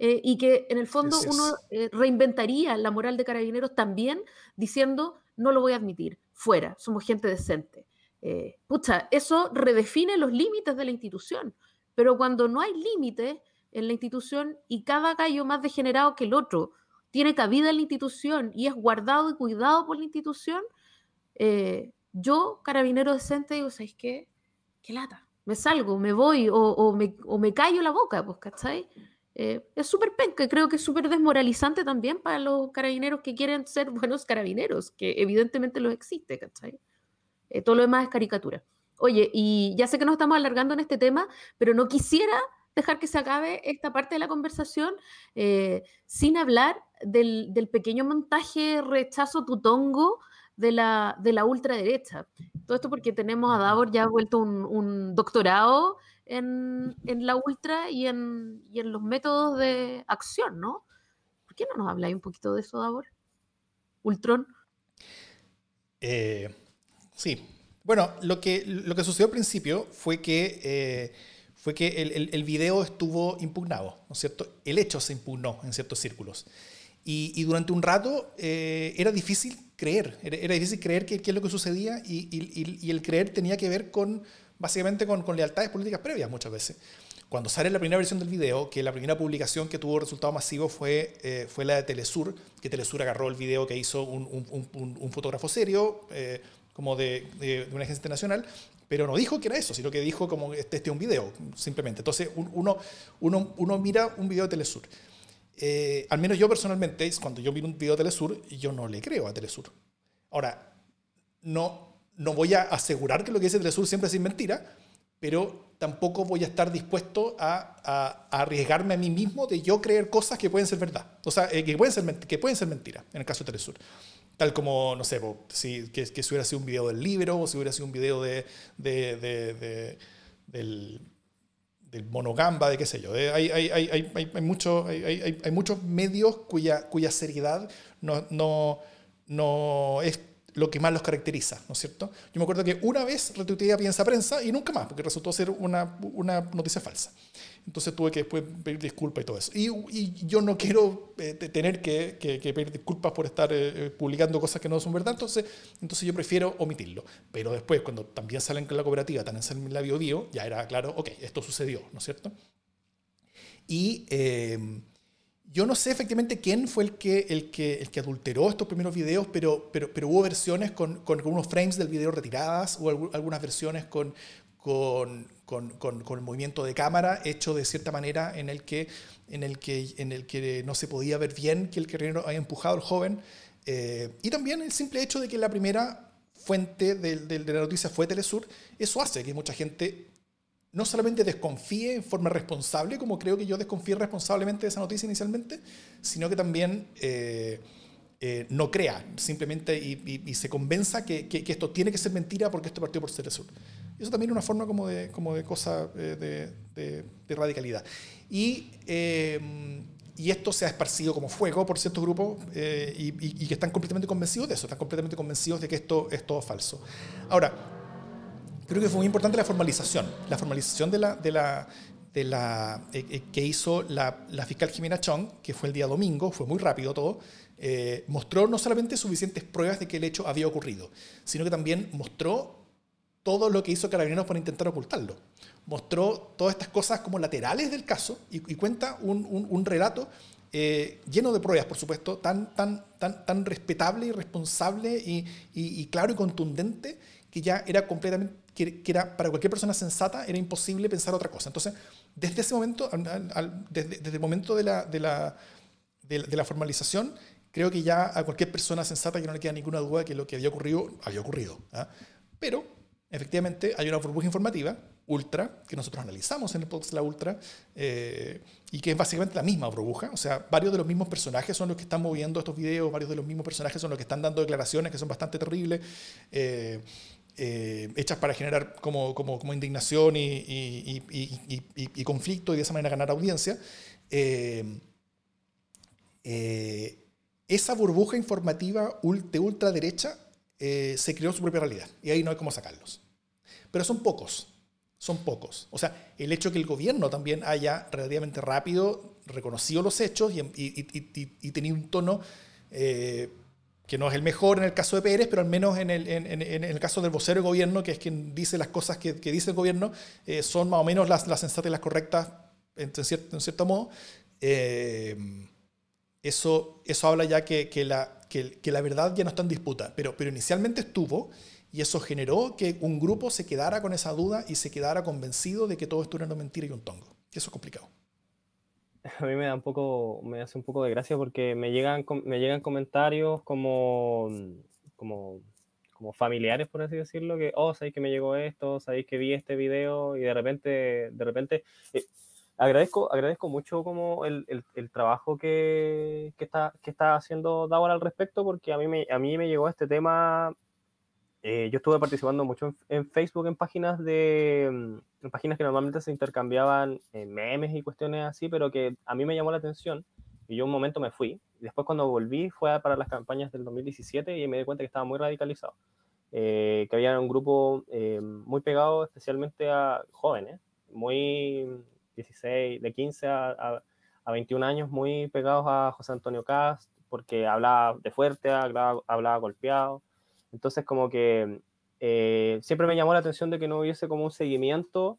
eh, y que en el fondo uno eh, reinventaría la moral de carabineros también diciendo, no lo voy a admitir, fuera, somos gente decente. Eh, pucha, eso redefine los límites de la institución, pero cuando no hay límites en la institución y cada gallo más degenerado que el otro tiene cabida en la institución y es guardado y cuidado por la institución, yo, carabinero decente, digo, ¿sabéis qué? ¡Qué lata! Me salgo, me voy o, me, o me, callo la boca, pues, ¿cachai? Eh, es súper penca, creo que es súper desmoralizante también para los carabineros que quieren ser buenos carabineros, que evidentemente los existe, ¿cachai? Eh, todo lo demás es caricatura. Oye, y ya sé que nos estamos alargando en este tema, pero no quisiera dejar que se acabe esta parte de la conversación eh, sin hablar del, del, pequeño montaje rechazo tutongo de la, de la ultraderecha. Todo esto porque tenemos a Davor ya vuelto un, doctorado en, la ultra y en, en, los métodos de acción, ¿no? ¿Por qué no nos habláis un poquito de eso, Davor? Ultron. Eh, sí. Bueno, lo que, lo que sucedió al principio fue que, eh, fue que el, el, video estuvo impugnado, ¿no es cierto? El hecho se impugnó en ciertos círculos. Y, durante un rato eh, era difícil creer, era, difícil creer qué es lo que sucedía y, el creer tenía que ver con, básicamente, con, lealtades políticas previas muchas veces. Cuando sale la primera versión del video, que la primera publicación que tuvo resultado masivo fue, eh, fue la de Telesur, que Telesur agarró el video que hizo un, fotógrafo serio, eh, como de, una agencia internacional, pero no dijo que era eso, sino que dijo como este, este es un video, simplemente. Entonces uno, uno, uno mira un video de Telesur eh, al menos yo personalmente, cuando yo vi un video de Telesur, yo no le creo a Telesur. Ahora, no, no voy a asegurar que lo que dice Telesur siempre es mentira, pero tampoco voy a estar dispuesto a, arriesgarme a mí mismo de yo creer cosas que pueden ser verdad. O sea, eh, que, pueden ser, que ser mentiras, en el caso de Telesur. Tal como, no sé, si, que, que si hubiera sido un video del libro, o si hubiera sido un video de, de, de del del monogamba, de qué sé yo. Hay, hay, hay, hay, hay, mucho, hay, muchos medios cuya, cuya seriedad no, no, no es lo que más los caracteriza, ¿no es cierto? Yo me acuerdo que una vez retuiteé a Piensa Prensa y nunca más, porque resultó ser una, una noticia falsa. Entonces tuve que después pedir disculpas y todo eso. Y, y yo no quiero eh, tener que, que, pedir disculpas por estar eh, eh, publicando cosas que no son verdad, entonces, entonces yo prefiero omitirlo. Pero después, cuando también salen con la cooperativa, también salen en la bio, ya era claro, ok, esto sucedió, ¿no es cierto? Y yo no sé efectivamente quién fue el que, el que, el que adulteró estos primeros videos, pero, pero, pero hubo versiones con, con, unos frames del video retiradas, o algunas versiones con, con, con, con, el movimiento de cámara hecho de cierta manera en el que, en el que, en el que no se podía ver bien que el carrero había empujado al joven. Eh, y también el simple hecho de que la primera fuente de, de, de la noticia fue Telesur, eso hace que mucha gente no solamente desconfíe en forma responsable, como creo que yo desconfíe responsablemente de esa noticia inicialmente, sino que también eh, eh, no crea simplemente y, se convenza que, esto tiene que ser mentira porque esto partió por ser Eso también es una forma como de, como de cosa eh, de, de, radicalidad. Y, y esto se ha esparcido como fuego por ciertos grupos y que están completamente convencidos de eso, están completamente convencidos de que esto es todo falso. Ahora, creo que fue muy importante la formalización, la formalización de la, de la, de la eh, eh, que hizo la, la, fiscal Jimena Chong, que fue el día domingo, fue muy rápido todo, eh, mostró no solamente suficientes pruebas de que el hecho había ocurrido, sino que también mostró todo lo que hizo Carabineros para intentar ocultarlo. Mostró todas estas cosas como laterales del caso y, cuenta un, un, un relato eh, lleno de pruebas, por supuesto, tan, tan, tan, tan respetable y responsable y, y, claro y contundente que ya era completamente, que, era para cualquier persona sensata era imposible pensar otra cosa. Entonces, desde ese momento, desde, desde, el momento de la, de la, de, la formalización, creo que ya a cualquier persona sensata que no le queda ninguna duda que lo que había ocurrido, había ocurrido. ¿ah? Pero, efectivamente, hay una burbuja informativa Ultra, que nosotros analizamos en el podcast La Ultra, eh, y que es básicamente la misma burbuja. O sea, varios de los mismos personajes son los que están moviendo estos videos, varios de los mismos personajes son los que están dando declaraciones que son bastante terribles, eh, eh, hechas para generar como, como, como indignación y, y, y, y, conflicto y de esa manera ganar audiencia. esa burbuja informativa de ultraderecha se creó su propia realidad y ahí no hay cómo sacarlos. Pero son pocos son pocos. O sea, el hecho que el gobierno también haya relativamente rápido reconocido los hechos y, tenido un tono eh, que no es el mejor en el caso de Pérez, pero al menos en el, en, el caso del vocero de gobierno, que es quien dice las cosas que, dice el gobierno, eh, son más o menos las, las sensatas y las correctas en cierto, en cierto modo. Eh, eso, eso habla ya que, que la, que, la verdad ya no está en disputa, pero, pero inicialmente estuvo y eso generó que un grupo se quedara con esa duda y se quedara convencido de que todo esto era una mentira y un tongo. Eso es complicado. A mí me da un poco, me hace un poco de gracia porque me llegan, me llegan comentarios como, como, como familiares, por así decirlo, que, oh, sabéis que me llegó esto, sabéis que vi este video y de repente, de repente, eh, agradezco, agradezco mucho como el, el, el trabajo que, que, está, que está haciendo Davor al respecto porque a mí me, a mí me llegó este tema eh, yo estuve participando mucho en, Facebook en páginas de mm, en páginas que normalmente se intercambiaban en memes y cuestiones así, pero que a mí me llamó la atención y yo un momento me fui. Después cuando volví fue para las campañas del 2017 y me di cuenta que estaba muy radicalizado. Eh, que había un grupo eh, muy pegado especialmente a jóvenes, muy 16, de 15 a, a, 21 años, muy pegados a José Antonio Cast, porque hablaba de fuerte, hablaba, hablaba golpeado entonces, como que eh, siempre me llamó la atención de que no hubiese como un seguimiento,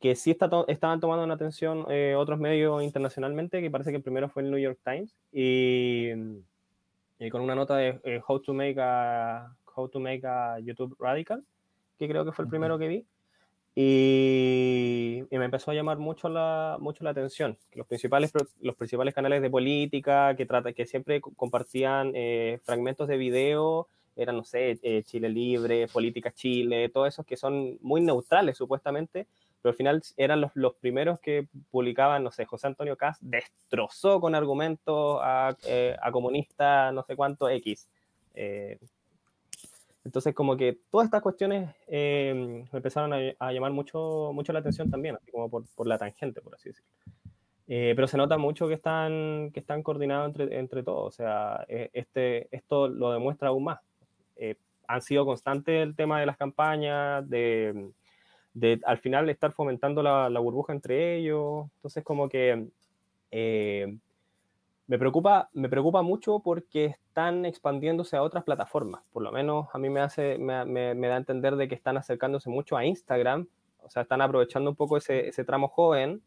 que sí está estaban tomando una atención eh, otros medios internacionalmente, que parece que el primero fue el New York Times, y, con una nota de eh, How to Make a How to Make a YouTube Radical, que creo que fue el primero que vi. Y, me empezó a llamar mucho la, mucho la atención. Los principales, los principales canales de política que, trata, que siempre compartían fragmentos de video eran, no sé, eh, Chile Libre, Política Chile, todos esos que son muy neutrales supuestamente, pero al final eran los, los primeros que publicaban, no sé, José Antonio Cas destrozó con argumentos a, eh, a comunista no sé cuánto X. Eh, entonces, como que todas estas cuestiones me empezaron a, llamar mucho, mucho la atención también, así como por, por la tangente, por así decirlo. pero se nota mucho que están, que están coordinados entre, entre todos. O sea, este, esto lo demuestra aún más. Eh, han sido constantes el tema de las campañas, de, al final estar fomentando la, burbuja entre ellos. Entonces, como que eh, me, preocupa, me preocupa mucho porque están expandiéndose a otras plataformas. Por lo menos a mí me, hace, me, da a entender de que están acercándose mucho a Instagram. O sea, están aprovechando un poco ese, tramo joven.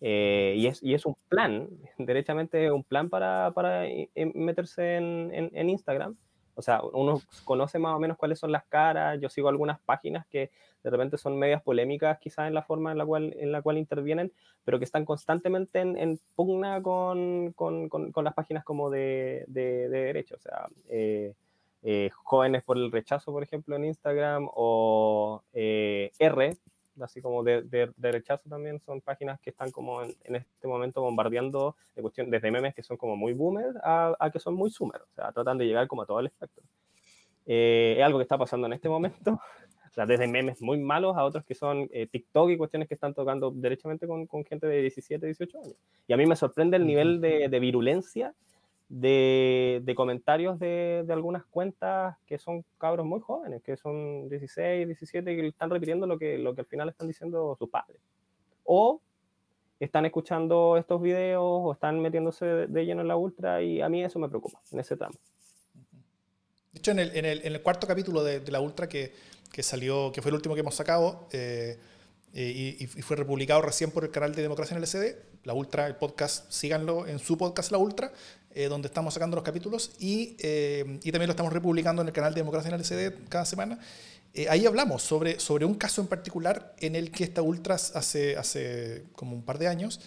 Eh, y, es, y, es, un plan, derechamente un plan para, para meterse en Instagram. O sea, uno conoce más o menos cuáles son las caras. Yo sigo algunas páginas que de repente son medias polémicas quizás en la forma en la cual, en la cual intervienen, pero que están constantemente en, pugna con, con, con, las páginas como de, de, de derecho. O sea, eh, eh, jóvenes por el rechazo, por ejemplo, en Instagram, o eh, R, así como de, de, rechazo también, son páginas que están como en, este momento bombardeando de cuestión, desde memes que son como muy boomer a, que son muy summer, o sea, tratan de llegar como a todo el espectro. Eh, es algo que está pasando en este momento, o sea, desde memes muy malos a otros que son eh, TikTok y cuestiones que están tocando derechamente con, con, gente de 17, 18 años. Y a mí me sorprende el nivel de, de virulencia de, comentarios de, algunas cuentas que son cabros muy jóvenes, que son 16, 17, y que están repitiendo lo que, lo que al final están diciendo sus padres. O están escuchando estos videos o están metiéndose de, lleno en la ultra y a mí eso me preocupa en ese tramo. De hecho, en el, en el, cuarto capítulo de, la ultra que, que, salió, que fue el último que hemos sacado, eh, y, y, fue republicado recién por el canal de Democracia en el SD. La Ultra, el podcast, síganlo en su podcast La Ultra, donde estamos sacando los capítulos y, y, también lo estamos republicando en el canal de Democracia en el SD cada semana. ahí hablamos sobre, sobre un caso en particular en el que esta Ultra hace, hace como un par de años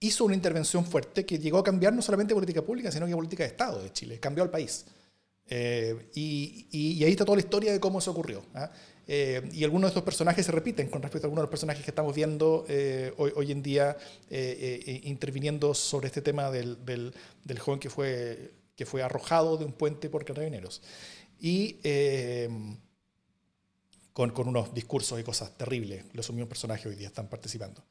hizo una intervención fuerte que llegó a cambiar no solamente política pública, sino que política de Estado de Chile, cambió al país. Eh, y, ahí está toda la historia de cómo eso ocurrió. ¿ah? Eh, y algunos de estos personajes se repiten con respecto a algunos de los personajes que estamos viendo eh, hoy, en día interviniendo sobre este tema del, del, joven que fue, que fue arrojado de un puente por carabineros. Y con, con, unos discursos y cosas terribles, los mismos personajes hoy día están participando.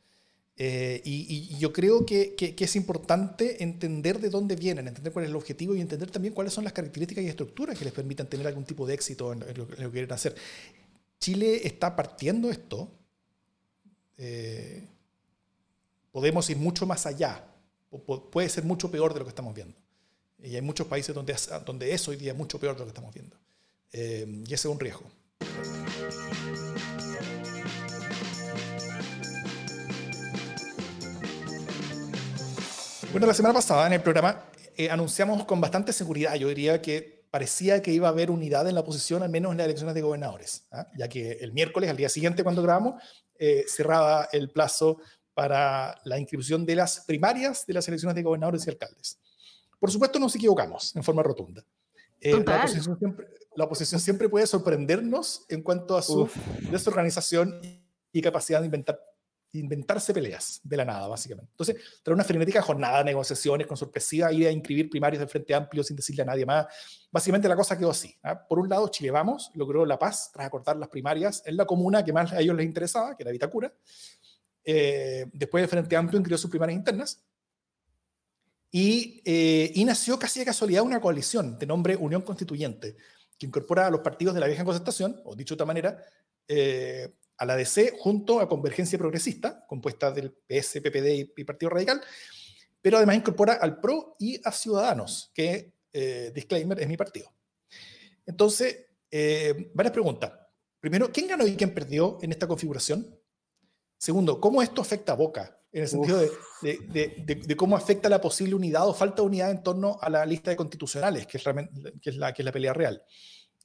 Eh, y, yo creo que, que, es importante entender de dónde vienen, entender cuál es el objetivo y entender también cuáles son las características y estructuras que les permitan tener algún tipo de éxito en, lo, que quieren hacer. Chile está partiendo esto. Eh, podemos ir mucho más allá. puede ser mucho peor de lo que estamos viendo. Y hay muchos países donde, donde eso hoy día es mucho peor de lo que estamos viendo. Eh, y ese es un riesgo. Bueno, la semana pasada en el programa eh, anunciamos con bastante seguridad, yo diría que parecía que iba a haber unidad en la oposición, al menos en las elecciones de gobernadores, ¿ah? ya que el miércoles, al día siguiente cuando grabamos, eh, cerraba el plazo para la inscripción de las primarias de las elecciones de gobernadores y alcaldes. Por supuesto, nos equivocamos en forma rotunda. Eh, la, oposición siempre, la, oposición siempre, puede sorprendernos en cuanto a su desorganización y capacidad de inventar inventarse peleas de la nada, básicamente. Entonces, traer una frenética jornada de negociaciones con sorpresiva, ir a inscribir primarios del Frente Amplio sin decirle a nadie más. Básicamente la cosa quedó así. ¿ah? Por un lado, Chile Vamos logró la paz tras acortar las primarias en la comuna que más a ellos les interesaba, que era Vitacura. Eh, después el Frente Amplio inscribió sus primarias internas. Y, eh, y, nació casi de casualidad una coalición de nombre Unión Constituyente, que incorpora a los partidos de la vieja concertación, o dicho de otra manera, eh, a la DC junto a Convergencia Progresista, compuesta del PS, PPD y Partido Radical, pero además incorpora al PRO y a Ciudadanos, que, eh, disclaimer, es mi partido. Entonces, eh, varias preguntas. Primero, ¿quién ganó y quién perdió en esta configuración? Segundo, ¿cómo esto afecta a Boca? En el sentido de, cómo afecta la posible unidad o falta de unidad en torno a la lista de constitucionales, que es, que es, la, que es la pelea real.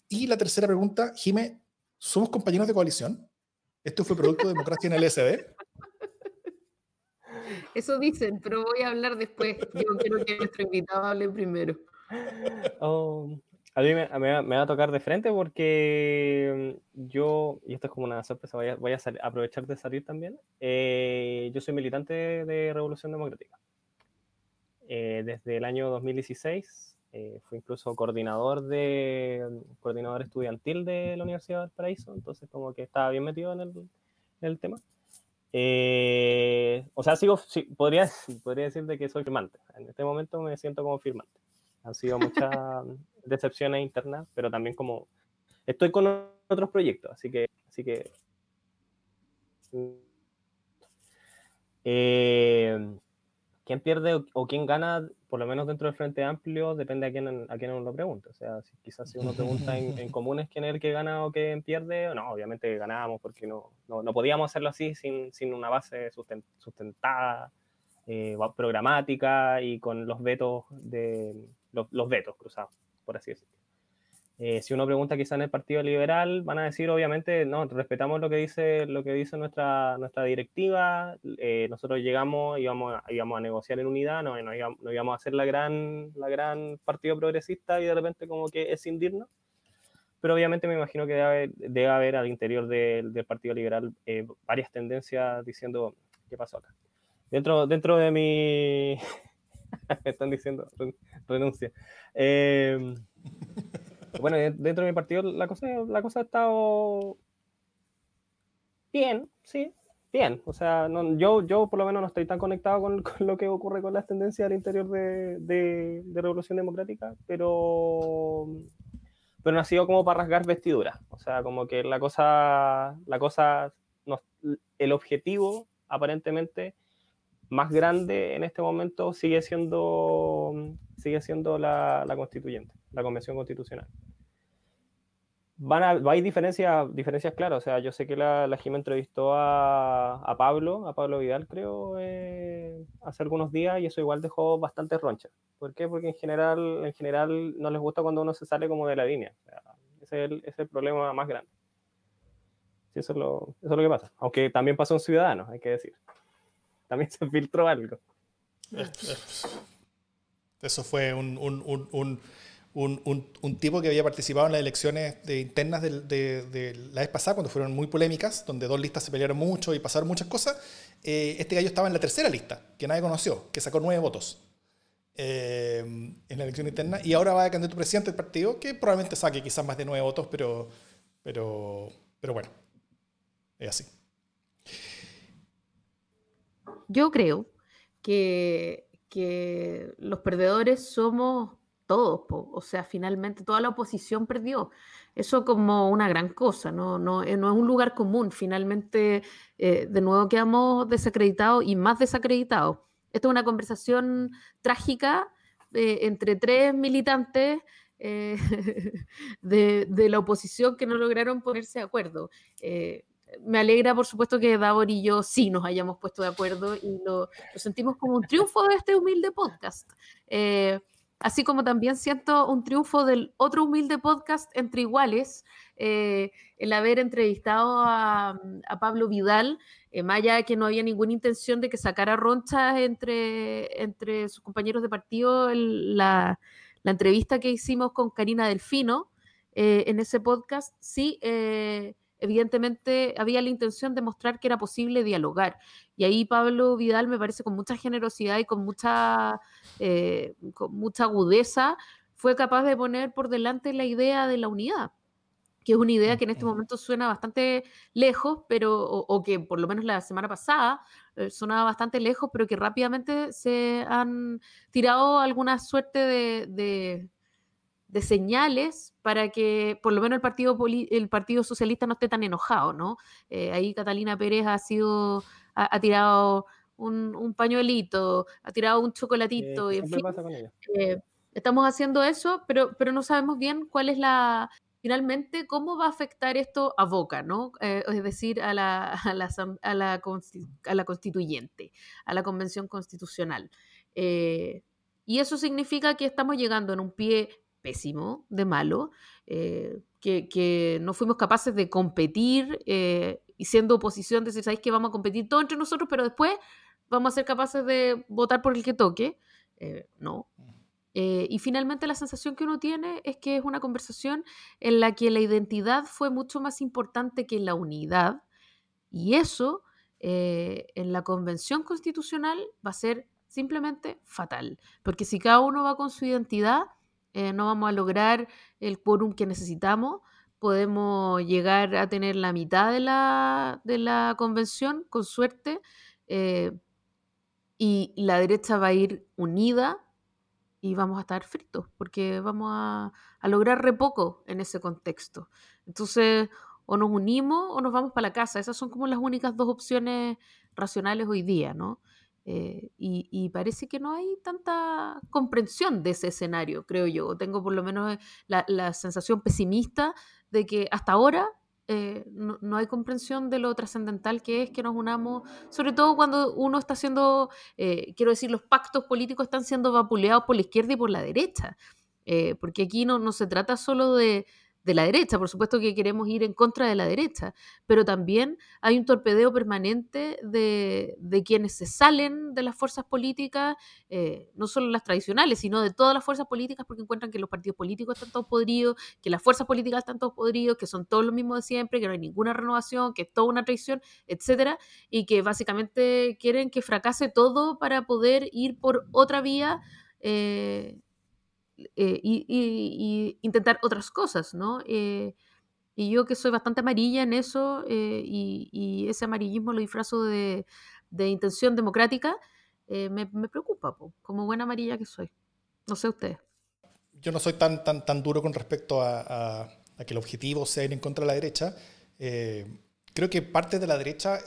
Y la tercera pregunta, Jime, ¿somos compañeros de coalición? ¿Esto fue producto de democracia en el SD? Eso dicen, pero voy a hablar después. Yo quiero que nuestro invitado hable primero. Oh, a mí me, va a tocar de frente porque yo, y esto es como una sorpresa, voy a, aprovechar de salir también. Eh, yo soy militante de Revolución Democrática. Eh, desde el año 2016 eh, fui incluso coordinador de coordinador estudiantil de la Universidad del Paraíso, entonces como que estaba bien metido en el, en el tema. Eh, o sea, sigo, sí, podría, podría decir de que soy firmante. En este momento me siento como firmante. Han sido muchas decepciones internas, pero también como estoy con otros proyectos, así que, así que eh, quién pierde o, quién gana, por lo menos dentro del Frente Amplio, depende a quién, a quién uno lo pregunte. O sea, si, quizás si uno pregunta en, comunes quién es el que gana o quién pierde, no, obviamente ganábamos porque no, no, no podíamos hacerlo así sin, sin una base sustentada, eh, programática y con los vetos, de, los, los vetos cruzados, por así decirlo. Eh, si uno pregunta quizá en el Partido Liberal, van a decir obviamente, no, respetamos lo que dice, lo que dice nuestra, nuestra directiva, eh, nosotros llegamos, íbamos, íbamos a negociar en unidad, no, no, íbamos, a hacer la gran, la gran Partido Progresista y de repente como que es indigno. Pero obviamente me imagino que debe haber, al interior del, del Partido Liberal eh, varias tendencias diciendo, ¿qué pasó acá? Dentro, dentro de mi... me están diciendo, renuncia. Bueno, dentro de mi partido la cosa, la cosa ha estado bien, sí, bien. O sea, yo, yo por lo menos no estoy tan conectado con, lo que ocurre con las tendencias al interior de, de, Revolución Democrática, pero, pero no ha sido como para rasgar vestiduras. O sea, como que la cosa, la cosa, el objetivo aparentemente más grande en este momento sigue siendo, sigue siendo la, la constituyente la Convención Constitucional. van a, hay diferencias, diferencias claras. O sea, yo sé que la, la Jimena entrevistó a, a, Pablo, a Pablo Vidal, creo, eh, hace algunos días, y eso igual dejó bastante roncha. ¿Por qué? Porque en general, en general no les gusta cuando uno se sale como de la línea. O sea, ese, es el, ese es el problema más grande. Sí, eso, es lo, eso es lo que pasa. Aunque también pasó un ciudadano, hay que decir. También se filtró algo. Eso fue un, un, un un, tipo que había participado en las elecciones de, internas de, la vez pasada, cuando fueron muy polémicas, donde dos listas se pelearon mucho y pasaron muchas cosas. Eh, este gallo estaba en la tercera lista, que nadie conoció, que sacó nueve votos eh, en la elección interna, y ahora va a candidato presidente del partido, que probablemente saque quizás más de nueve votos, pero, pero, pero bueno, es así. Yo creo que, que los perdedores somos todos, o sea, finalmente toda la oposición perdió. Eso como una gran cosa, no, no, eh, es un lugar común. Finalmente, eh, de nuevo quedamos desacreditados y más desacreditados. Esta es una conversación trágica eh, entre tres militantes de, la oposición que no lograron ponerse de acuerdo. Me alegra, por supuesto, que Davor y yo sí nos hayamos puesto de acuerdo y lo, lo sentimos como un triunfo de este humilde podcast. Eh, así como también siento un triunfo del otro humilde podcast entre iguales, eh, el haber entrevistado a, Pablo Vidal, eh, más allá de que no había ninguna intención de que sacara ronchas entre, entre sus compañeros de partido, la, entrevista que hicimos con Karina Delfino eh, en ese podcast, sí eh, evidentemente había la intención de mostrar que era posible dialogar. Y ahí Pablo Vidal me parece con mucha generosidad y con mucha, eh, con mucha agudeza fue capaz de poner por delante la idea de la unidad que es una idea que en este momento suena bastante lejos, pero, o, o que por lo menos la semana pasada eh, sonaba bastante lejos, pero que rápidamente se han tirado alguna suerte de, de de señales para que por lo menos el Partido, el partido Socialista no esté tan enojado, ¿no? Eh, ahí Catalina Pérez ha sido, ha, ha tirado un, un, pañuelito, ha tirado un chocolatito. Eh, y en fin, fin, eh, estamos haciendo eso, pero, pero no sabemos bien cuál es la, finalmente, cómo va a afectar esto a Boca, ¿no? Eh, es decir, a la, a, la, a, la, a la, constituyente, a la convención constitucional. Eh, y eso significa que estamos llegando en un pie pésimo, de malo, eh, que, que, no fuimos capaces de competir eh, y siendo oposición, decir, ¿sabéis que vamos a competir todos entre nosotros, pero después vamos a ser capaces de votar por el que toque? Eh, no. y finalmente la sensación que uno tiene es que es una conversación en la que la identidad fue mucho más importante que la unidad y eso en la convención constitucional va a ser simplemente fatal, porque si cada uno va con su identidad, eh, no vamos a lograr el quórum que necesitamos. Podemos llegar a tener la mitad de la, de la convención, con suerte, eh, y la derecha va a ir unida y vamos a estar fritos, porque vamos a, a lograr re poco en ese contexto. Entonces, o nos unimos o nos vamos para la casa. Esas son como las únicas dos opciones racionales hoy día, ¿no? Eh, y, y, parece que no hay tanta comprensión de ese escenario, creo yo. Tengo por lo menos la, la sensación pesimista de que hasta ahora eh, no, no, hay comprensión de lo trascendental que es que nos unamos, sobre todo cuando uno está haciendo, eh, quiero decir, los pactos políticos están siendo vapuleados por la izquierda y por la derecha. Eh, porque aquí no, no se trata solo de, de la derecha, por supuesto que queremos ir en contra de la derecha, pero también hay un torpedeo permanente de, de quienes se salen de las fuerzas políticas, eh, no solo las tradicionales, sino de todas las fuerzas políticas, porque encuentran que los partidos políticos están todos podridos, que las fuerzas políticas están todos podridos, que son todos los mismos de siempre, que no hay ninguna renovación, que es toda una traición, etcétera, y que básicamente quieren que fracase todo para poder ir por otra vía. Eh, eh, y, y, y, intentar otras cosas, ¿no? Eh, y yo que soy bastante amarilla en eso, eh, y, ese amarillismo lo disfrazo de, de intención democrática, me, me, preocupa, po, como buena amarilla que soy. No sé ustedes. Yo no soy tan, tan, tan duro con respecto a, a, a que el objetivo sea ir en contra de la derecha. creo que parte de la derecha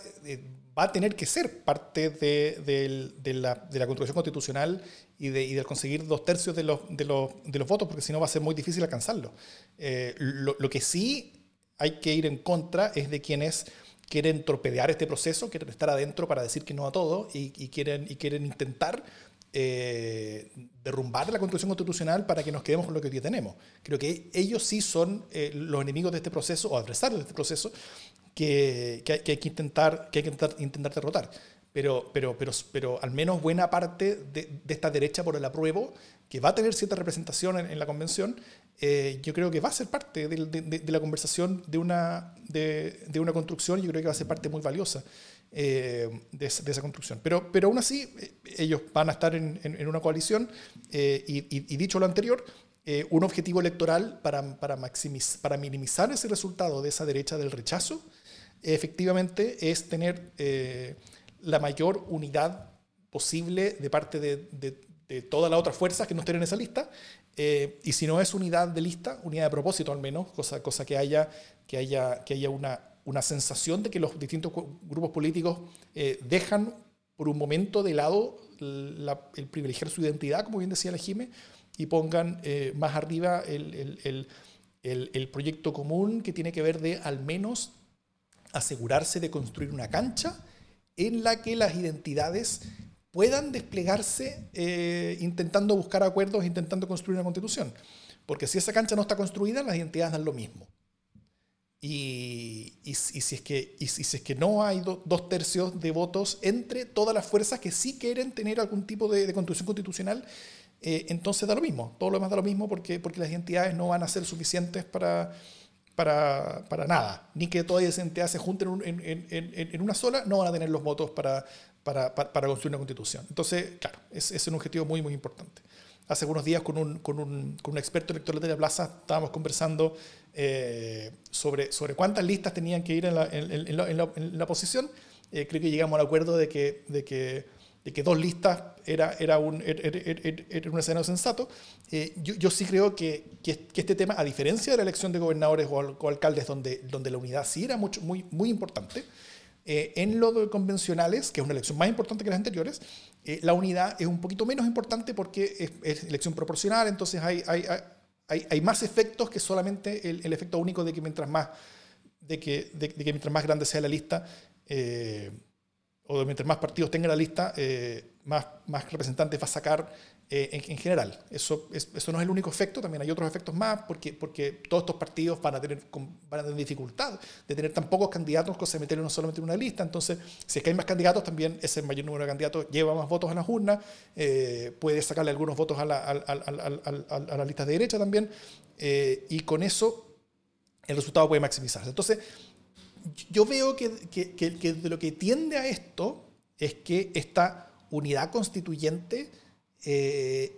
va a tener que ser parte de, la, de Constitución Constitucional y de, y conseguir dos tercios de los, de los, de los votos, porque si no va a ser muy difícil alcanzarlo. Eh, lo, lo, que sí hay que ir en contra es de quienes quieren torpedear este proceso, quieren estar adentro para decir que no a todo y, quieren, y quieren intentar eh, derrumbar la Constitución Constitucional para que nos quedemos con lo que hoy día tenemos. Creo que ellos sí son eh, los enemigos de este proceso o adversarios de este proceso que, que, hay, que intentar, que hay que intentar, intentar derrotar. Pero, pero, pero, pero al menos buena parte de, de, esta derecha por el apruebo, que va a tener cierta representación en, la convención, eh, yo creo que va a ser parte de, de la conversación de una, de, una construcción, yo creo que va a ser parte muy valiosa eh, de, esa construcción. Pero, pero aún así, eh, ellos van a estar en, en, una coalición y, y, dicho lo anterior, un objetivo electoral para, para, maximizar, para minimizar ese resultado de esa derecha del rechazo efectivamente es tener eh, la mayor unidad posible de parte de, de, todas las otras fuerzas que no estén en esa lista. Eh, y si no es unidad de lista, unidad de propósito al menos, cosa, cosa que haya, que haya, que haya una, una sensación de que los distintos grupos políticos eh, dejan por un momento de lado el privilegiar su identidad, como bien decía la Jime, y pongan más arriba el, el, el, el, proyecto común que tiene que ver de al menos asegurarse de construir una cancha en la que las identidades puedan desplegarse eh, intentando buscar acuerdos, intentando construir una constitución. Porque si esa cancha no está construida, las identidades dan lo mismo. Y, si, es que, si es que no hay dos tercios de votos entre todas las fuerzas que sí quieren tener algún tipo de, de construcción constitucional, eh, entonces da lo mismo. Todo lo demás da lo mismo porque, porque las identidades no van a ser suficientes para, para, para, nada, ni que todas las entidades se junten en, una sola, no van a tener los votos para, para, para construir una constitución. Entonces, claro, es, es, un objetivo muy, muy importante. Hace unos días con un, con un, con un experto electoral de la plaza estábamos conversando eh, sobre, sobre cuántas listas tenían que ir en la, en la, posición. Eh, creo que llegamos al acuerdo de que, de que de que dos listas era, era, un, era, un escenario sensato. Eh, yo, yo, sí creo que, que, este tema, a diferencia de la elección de gobernadores o, alcaldes, donde, donde la unidad sí era mucho, muy, muy importante, eh, en lo de convencionales, que es una elección más importante que las anteriores, eh, la unidad es un poquito menos importante porque es, elección proporcional, entonces hay, hay, hay, hay, más efectos que solamente el, el, efecto único de que mientras más, de que, de, que mientras más grande sea la lista, o mientras más partidos tenga la lista, eh, más, representantes va a sacar eh, en, general. Eso, no es el único efecto, también hay otros efectos más, porque, todos estos partidos van a, tener, van a dificultad de tener tan pocos candidatos, cosa de meterlos solamente en una lista. Entonces, si es que hay más candidatos, también ese mayor número de candidatos lleva más votos a las urnas, eh, puede sacarle algunos votos a, la, a, a las listas de derecha también, y con eso el resultado puede maximizarse. Entonces, yo veo que, que, que, de lo que tiende a esto es que esta unidad constituyente, eh,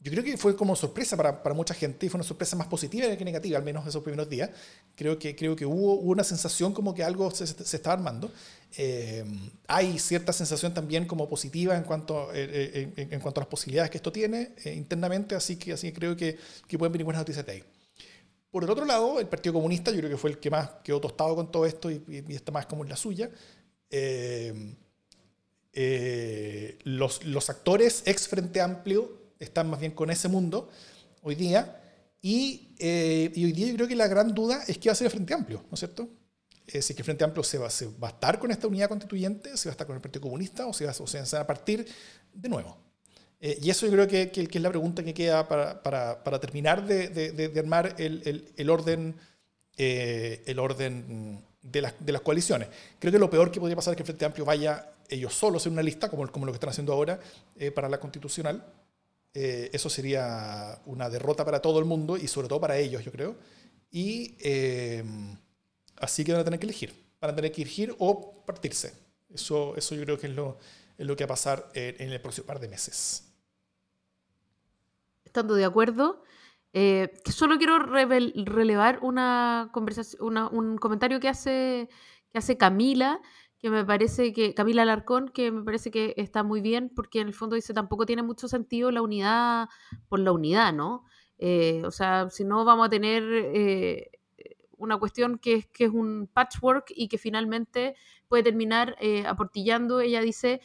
yo creo que fue como sorpresa para, para, mucha gente y fue una sorpresa más positiva que negativa, al menos esos primeros días. Creo que, creo que hubo, una sensación como que algo se, se estaba armando. Eh, hay cierta sensación también como positiva en cuanto, eh, en, en, cuanto a las posibilidades que esto tiene internamente, así que, así creo que, que pueden venir buenas noticias de ahí. Por el otro lado, el Partido Comunista, yo creo que fue el que más quedó tostado con todo esto y, está más como en la suya. Eh, eh, los, actores ex Frente Amplio están más bien con ese mundo hoy día. Y, eh, y, hoy día yo creo que la gran duda es qué va a hacer el Frente Amplio, ¿no es cierto? si es que el Frente Amplio se va, se a estar con esta unidad constituyente, si va a estar con el Partido Comunista o si va, o se va a partir de nuevo. Eh, y eso yo creo que, que, es la pregunta que queda para, para, para terminar de, de, de, armar el, el, el orden, eh, el orden de, las, de las coaliciones. Creo que lo peor que podría pasar es que el Frente Amplio vaya ellos solos en una lista, como, como lo que están haciendo ahora eh, para la constitucional. eso sería una derrota para todo el mundo y sobre todo para ellos, yo creo. Y así que van a tener que elegir. Van a tener que elegir o partirse. Eso, eso yo creo que es lo, es lo que va a pasar en, en el próximo par de meses estando de acuerdo. Eh, solo quiero relevar una conversación, un comentario que hace, que hace Camila, que me parece que, Camila Alarcón, que me parece que está muy bien, porque en el fondo dice tampoco tiene mucho sentido la unidad por la unidad, ¿no? Eh, o sea, si no vamos a tener eh, una cuestión que es, que es un patchwork y que finalmente puede terminar aportillando. Ella dice,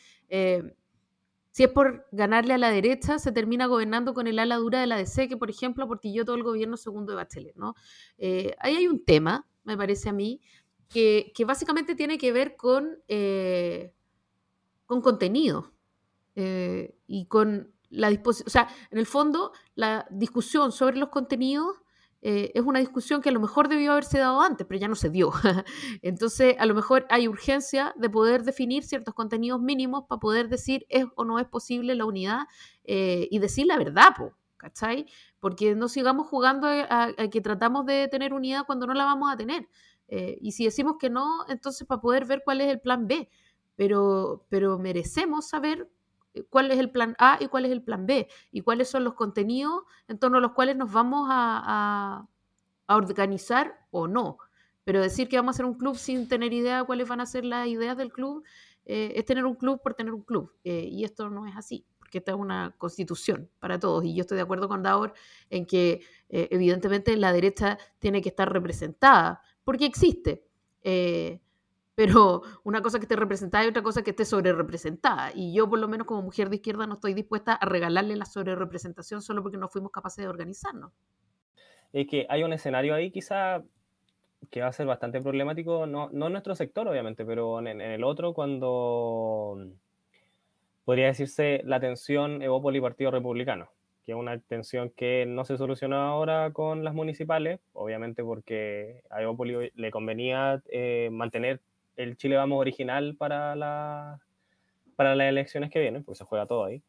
si es por ganarle a la derecha, se termina gobernando con el ala dura de la DC, que por ejemplo aportilló todo el gobierno segundo de Bachelet. ¿no? Eh, ahí hay un tema, me parece a mí, que, que básicamente tiene que ver con, con contenido y con la disposición, o sea, en el fondo, la discusión sobre los contenidos eh, es una discusión que a lo mejor debió haberse dado antes, pero ya no se dio. Entonces, a lo mejor hay urgencia de poder definir ciertos contenidos mínimos para poder decir es o no es posible la unidad eh, y decir la verdad, ¿cachai? Porque no sigamos jugando a, que tratamos de tener unidad cuando no la vamos a tener. Eh, y si decimos que no, entonces para poder ver cuál es el plan B. Pero, pero merecemos saber cuál es el plan A y cuál es el plan B y cuáles son los contenidos en torno a los cuales nos vamos a, organizar o no. Pero decir que vamos a hacer un club sin tener idea de cuáles van a ser las ideas del club eh, es tener un club por tener un club. Eh, y esto no es así, porque esta es una constitución para todos. Y yo estoy de acuerdo con Daur en que eh, evidentemente la derecha tiene que estar representada, porque existe pero una cosa que esté representada y otra cosa que esté sobre representada. Y yo, por lo menos como mujer de izquierda, no estoy dispuesta a regalarle la sobre representación solo porque no fuimos capaces de organizarnos. Es que hay un escenario ahí quizá que va a ser bastante problemático, no, no en nuestro sector obviamente, pero en, el otro cuando podría decirse la tensión Evópoli Partido Republicano, que es una tensión que no se solucionó ahora con las municipales, obviamente porque a Evópoli le convenía eh, mantener el Chile Vamos original para, la, para las elecciones que vienen, porque se juega todo ahí.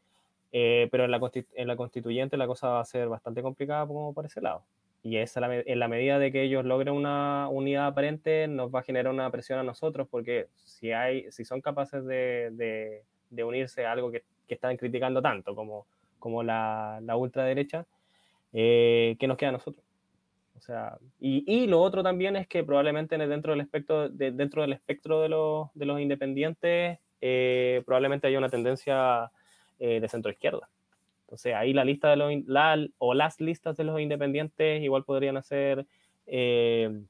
Eh, pero en la, en la constituyente la cosa va a ser bastante complicada como por ese lado. Y esa, en la medida de que ellos logren una unidad aparente, nos va a generar una presión a nosotros, porque si, hay, si son capaces de, de, unirse a algo que, que, están criticando tanto como, como la, la ultraderecha, eh, ¿qué nos queda a nosotros? O sea, y, y, lo otro también es que probablemente dentro del espectro de, dentro del espectro de los, de los independientes eh, probablemente haya una tendencia eh, de centro izquierda. Entonces ahí la lista de los la, o las listas de los independientes igual podrían hacer eh,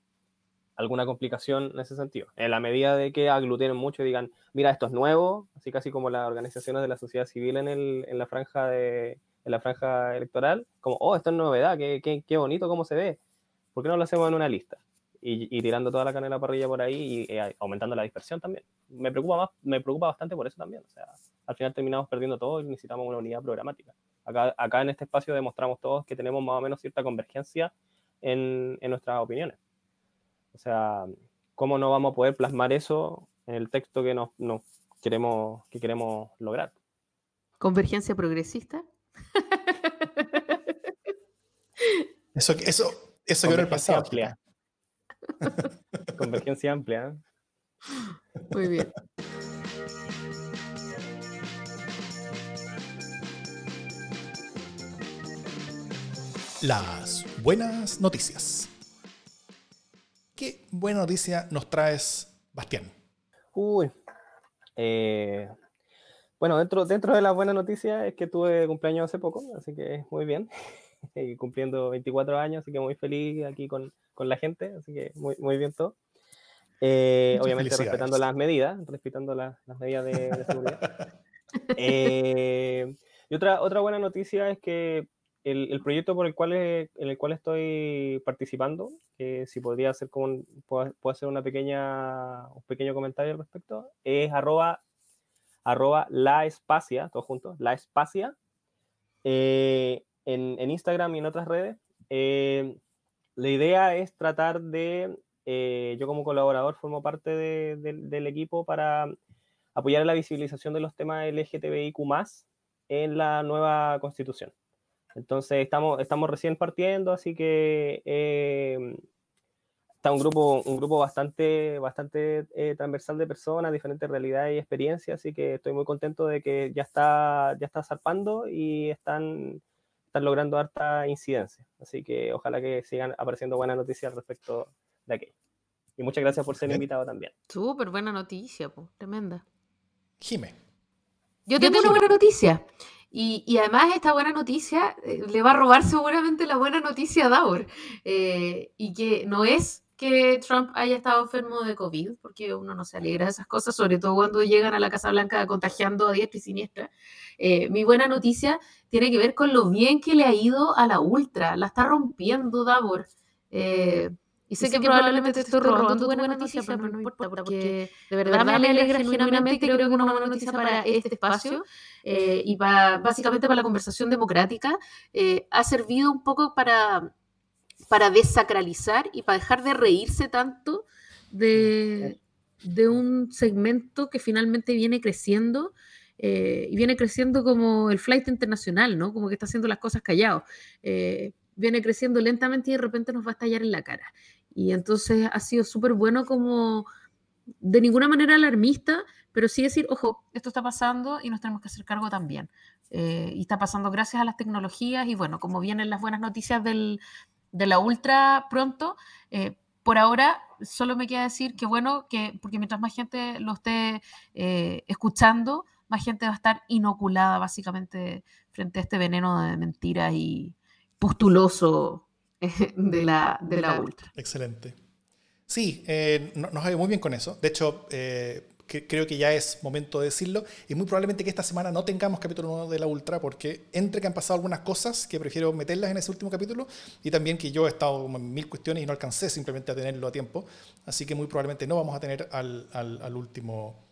alguna complicación en ese sentido. En la medida de que aglutinen mucho y digan, mira, esto es nuevo, así casi como las organizaciones de la sociedad civil en, el, en la franja de la franja electoral, como, oh, esto es novedad, qué, qué, qué bonito cómo se ve. ¿Por qué no lo hacemos en una lista? Y, tirando toda la canela parrilla por ahí y eh, aumentando la dispersión también. Me preocupa, más, me preocupa bastante por eso también. O sea, al final terminamos perdiendo todo y necesitamos una unidad programática. Acá, acá en este espacio demostramos todos que tenemos más o menos cierta convergencia en, en nuestras opiniones. O sea, ¿cómo no vamos a poder plasmar eso en el texto que nos, nos queremos, que queremos lograr? ¿Convergencia progresista? Eso, eso, eso quedó en el pasado. Amplia. Convergencia amplia. Muy bien. Las buenas noticias. ¿Qué buena noticia nos traes, Bastián? Uy. Eh, bueno, dentro, dentro de las buenas noticias es que tuve cumpleaños hace poco, así que muy bien. Cumpliendo 24 años, así que muy feliz aquí con, con la gente, así que muy, muy bien todo. Eh, obviamente respetando las medidas, respetando las medidas de, seguridad. Eh, y otra, otra buena noticia es que el, el, proyecto por el cual, en el cual estoy participando, que si podría hacer como puedo, hacer una pequeña, un pequeño comentario al respecto, es arroba, arroba la espacia, todo junto, la espacia. Eh, en, Instagram y en otras redes. Eh, la idea es tratar de, eh, yo como colaborador formo parte del equipo para apoyar la visibilización de los temas LGTBIQ en la nueva constitución. Entonces estamos, estamos recién partiendo, así que eh, está un grupo, un grupo bastante, bastante transversal de personas, diferentes realidades y experiencias, así que estoy muy contento de que ya está, ya está zarpando y están están logrando harta incidencia. Así que ojalá que sigan apareciendo buenas noticias respecto de aquello. Y muchas gracias por ser invitado también. Súper buena noticia, tremenda. Jime. Yo tengo una buena noticia. Y, además esta buena noticia eh, le va a robar seguramente la buena noticia a Daur. Eh, y que no es que Trump haya estado enfermo de COVID, porque uno no se alegra de esas cosas, sobre todo cuando llegan a la Casa Blanca contagiando a diestra y siniestra. Eh, mi buena noticia tiene que ver con lo bien que le ha ido a la Ultra, la está rompiendo Davor. Eh, y sé, que, probablemente estoy robando tu buena noticia, pero no importa, porque de verdad, me alegra genuinamente, creo que es una buena noticia para este espacio eh, y para, básicamente para la conversación democrática. ha servido un poco para para desacralizar y para dejar de reírse tanto de, un segmento que finalmente viene creciendo eh, y viene creciendo como el flight internacional, ¿no? Como que está haciendo las cosas callado. Eh, viene creciendo lentamente y de repente nos va a estallar en la cara. Y entonces ha sido súper bueno como de ninguna manera alarmista, pero sí decir, ojo, esto está pasando y nos tenemos que hacer cargo también. Eh, y está pasando gracias a las tecnologías y bueno, como vienen las buenas noticias del, de la ultra pronto. Eh, por ahora, solo me queda decir que bueno, que porque mientras más gente lo esté eh, escuchando, más gente va a estar inoculada básicamente frente a este veneno de mentiras y postuloso eh, de la, de la ultra. Excelente. Sí, nos ha ido muy bien con eso. De hecho, creo que ya es momento de decirlo, y muy probablemente que esta semana no tengamos capítulo nuevo de la Ultra, porque entre que han pasado algunas cosas que prefiero meterlas en ese último capítulo, y también que yo he estado en mil cuestiones y no alcancé simplemente a tenerlo a tiempo, así que muy probablemente no vamos a tener al, al, último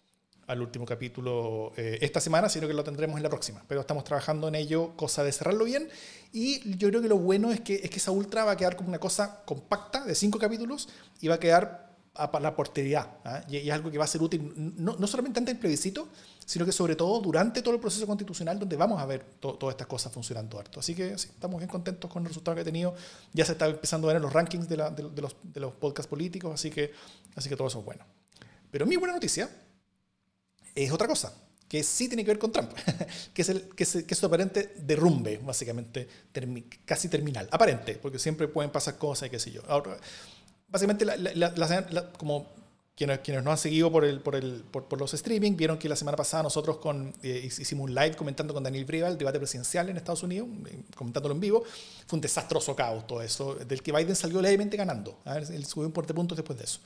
al último capítulo eh, esta semana, sino que lo tendremos en la próxima. Pero estamos trabajando en ello, cosa de cerrarlo bien. Y yo creo que lo bueno es que, es que esa ultra va a quedar como una cosa compacta de cinco capítulos y va a quedar a la porteridad. ¿ah? Y, es algo que va a ser útil no, no, solamente ante el plebiscito, sino que sobre todo durante todo el proceso constitucional donde vamos a ver todas estas cosas funcionando harto. Así que estamos bien contentos con el resultado que ha tenido. Ya se está empezando a ver en los rankings de, los, de los podcasts políticos, así que, así que todo eso es bueno. Pero mi buena noticia es otra cosa, que sí tiene que ver con Trump, que es, el, que es su aparente derrumbe, básicamente, casi terminal. Aparente, porque siempre pueden pasar cosas y qué sé yo. Ahora, básicamente, como quienes, quienes nos han seguido por, el, por, el, por, los streaming, vieron que la semana pasada nosotros con, eh, hicimos un live comentando con Daniel Brieva el debate presidencial en Estados Unidos, eh, comentándolo en vivo. Fue un desastroso caos todo eso, del que Biden salió levemente ganando. Él subió un por de puntos después de eso.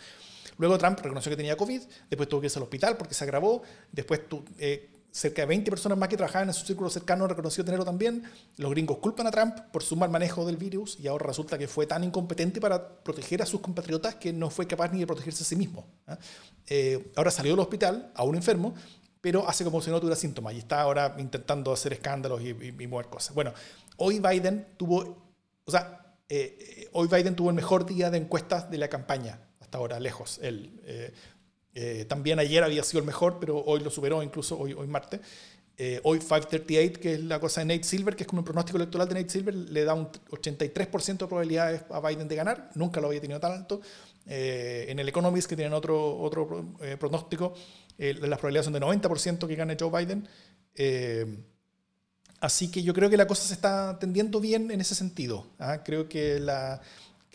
Luego Trump reconoció que tenía COVID, después tuvo que irse al hospital porque se agravó, después eh, cerca de 20 personas más que trabajaban en su círculo cercano reconoció tenerlo también. Los gringos culpan a Trump por su mal manejo del virus y ahora resulta que fue tan incompetente para proteger a sus compatriotas que no fue capaz ni de protegerse a sí mismo. ¿ah? Eh, ahora salió del hospital, a un enfermo, pero hace como si no tuviera síntomas y está ahora intentando hacer escándalos y, mover cosas. Bueno, hoy Biden tuvo, o sea, eh, eh, hoy Biden tuvo el mejor día de encuestas de la campaña hasta ahora, lejos. Él, eh, también ayer había sido el mejor, pero hoy lo superó, incluso hoy, hoy martes. Eh, hoy 538, que es la cosa de Nate Silver, que es como el pronóstico electoral de Nate Silver, le da un 83% de probabilidades a Biden de ganar. Nunca lo había tenido tan alto. Eh, en el Economist, que tienen otro, otro pronóstico, las probabilidades son de 90% que gane Joe Biden. así que yo creo que la cosa se está tendiendo bien en ese sentido. ¿ah? Creo que la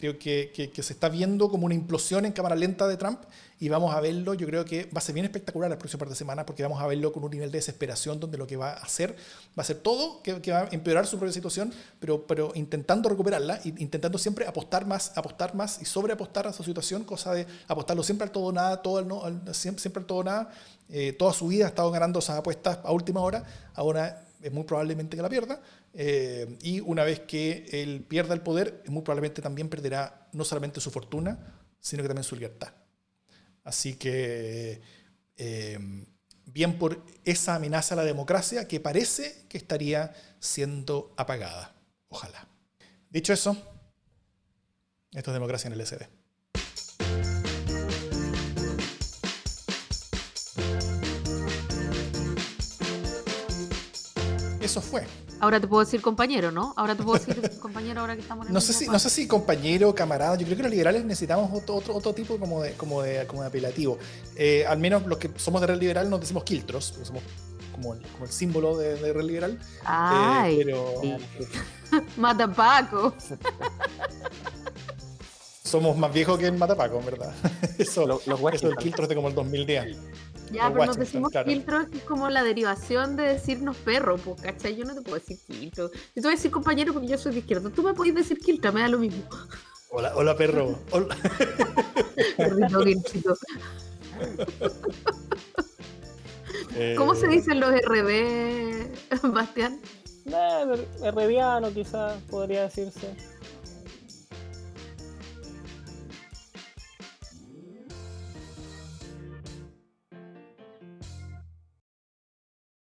Creo que, que, se está viendo como una implosión en cámara lenta de Trump y vamos a verlo, yo creo que va a ser bien espectacular la próxima par de semana porque vamos a verlo con un nivel de desesperación donde lo que va a hacer va a ser todo que, que va a empeorar su propia situación, pero, pero intentando recuperarla, intentando siempre apostar más, apostar más y sobreapostar a su situación, cosa de apostarlo siempre al todo nada, todo no, siempre, al todo nada. Eh, toda su vida ha estado ganando esas apuestas a última hora, ahora es muy probablemente que la pierda, eh, y una vez que él pierda el poder, muy probablemente también perderá no solamente su fortuna, sino que también su libertad. Así que, eh, bien por esa amenaza a la democracia que parece que estaría siendo apagada. Ojalá. Dicho eso, esto es democracia en el SD. eso fue. Ahora te puedo decir compañero, ¿no? Ahora te puedo decir compañero ahora que estamos en el no sé si No sé si compañero, camarada. Yo creo que los liberales necesitamos otro, otro, otro tipo como de, como de, como de apelativo. Eh, al menos los que somos de red liberal nos decimos quiltros, porque somos como el, como el símbolo de, de, red liberal. Ay, eh, pero... Matapaco. somos más viejos que el Matapaco, en verdad. Eso, los, los eso del quiltros de como el 2010. Ya, pero nos decimos claro. filtro que es como la derivación de decirnos perro, pues, ¿cachai? Yo no te puedo decir filtro. Yo te voy a decir compañero porque yo soy de izquierda. Tú me podés decir quiltra, me da lo mismo. Hola, hola perro. Hola. Eh, ¿Cómo se dicen los RB, Bastián? Eh, nah, quizás podría decirse.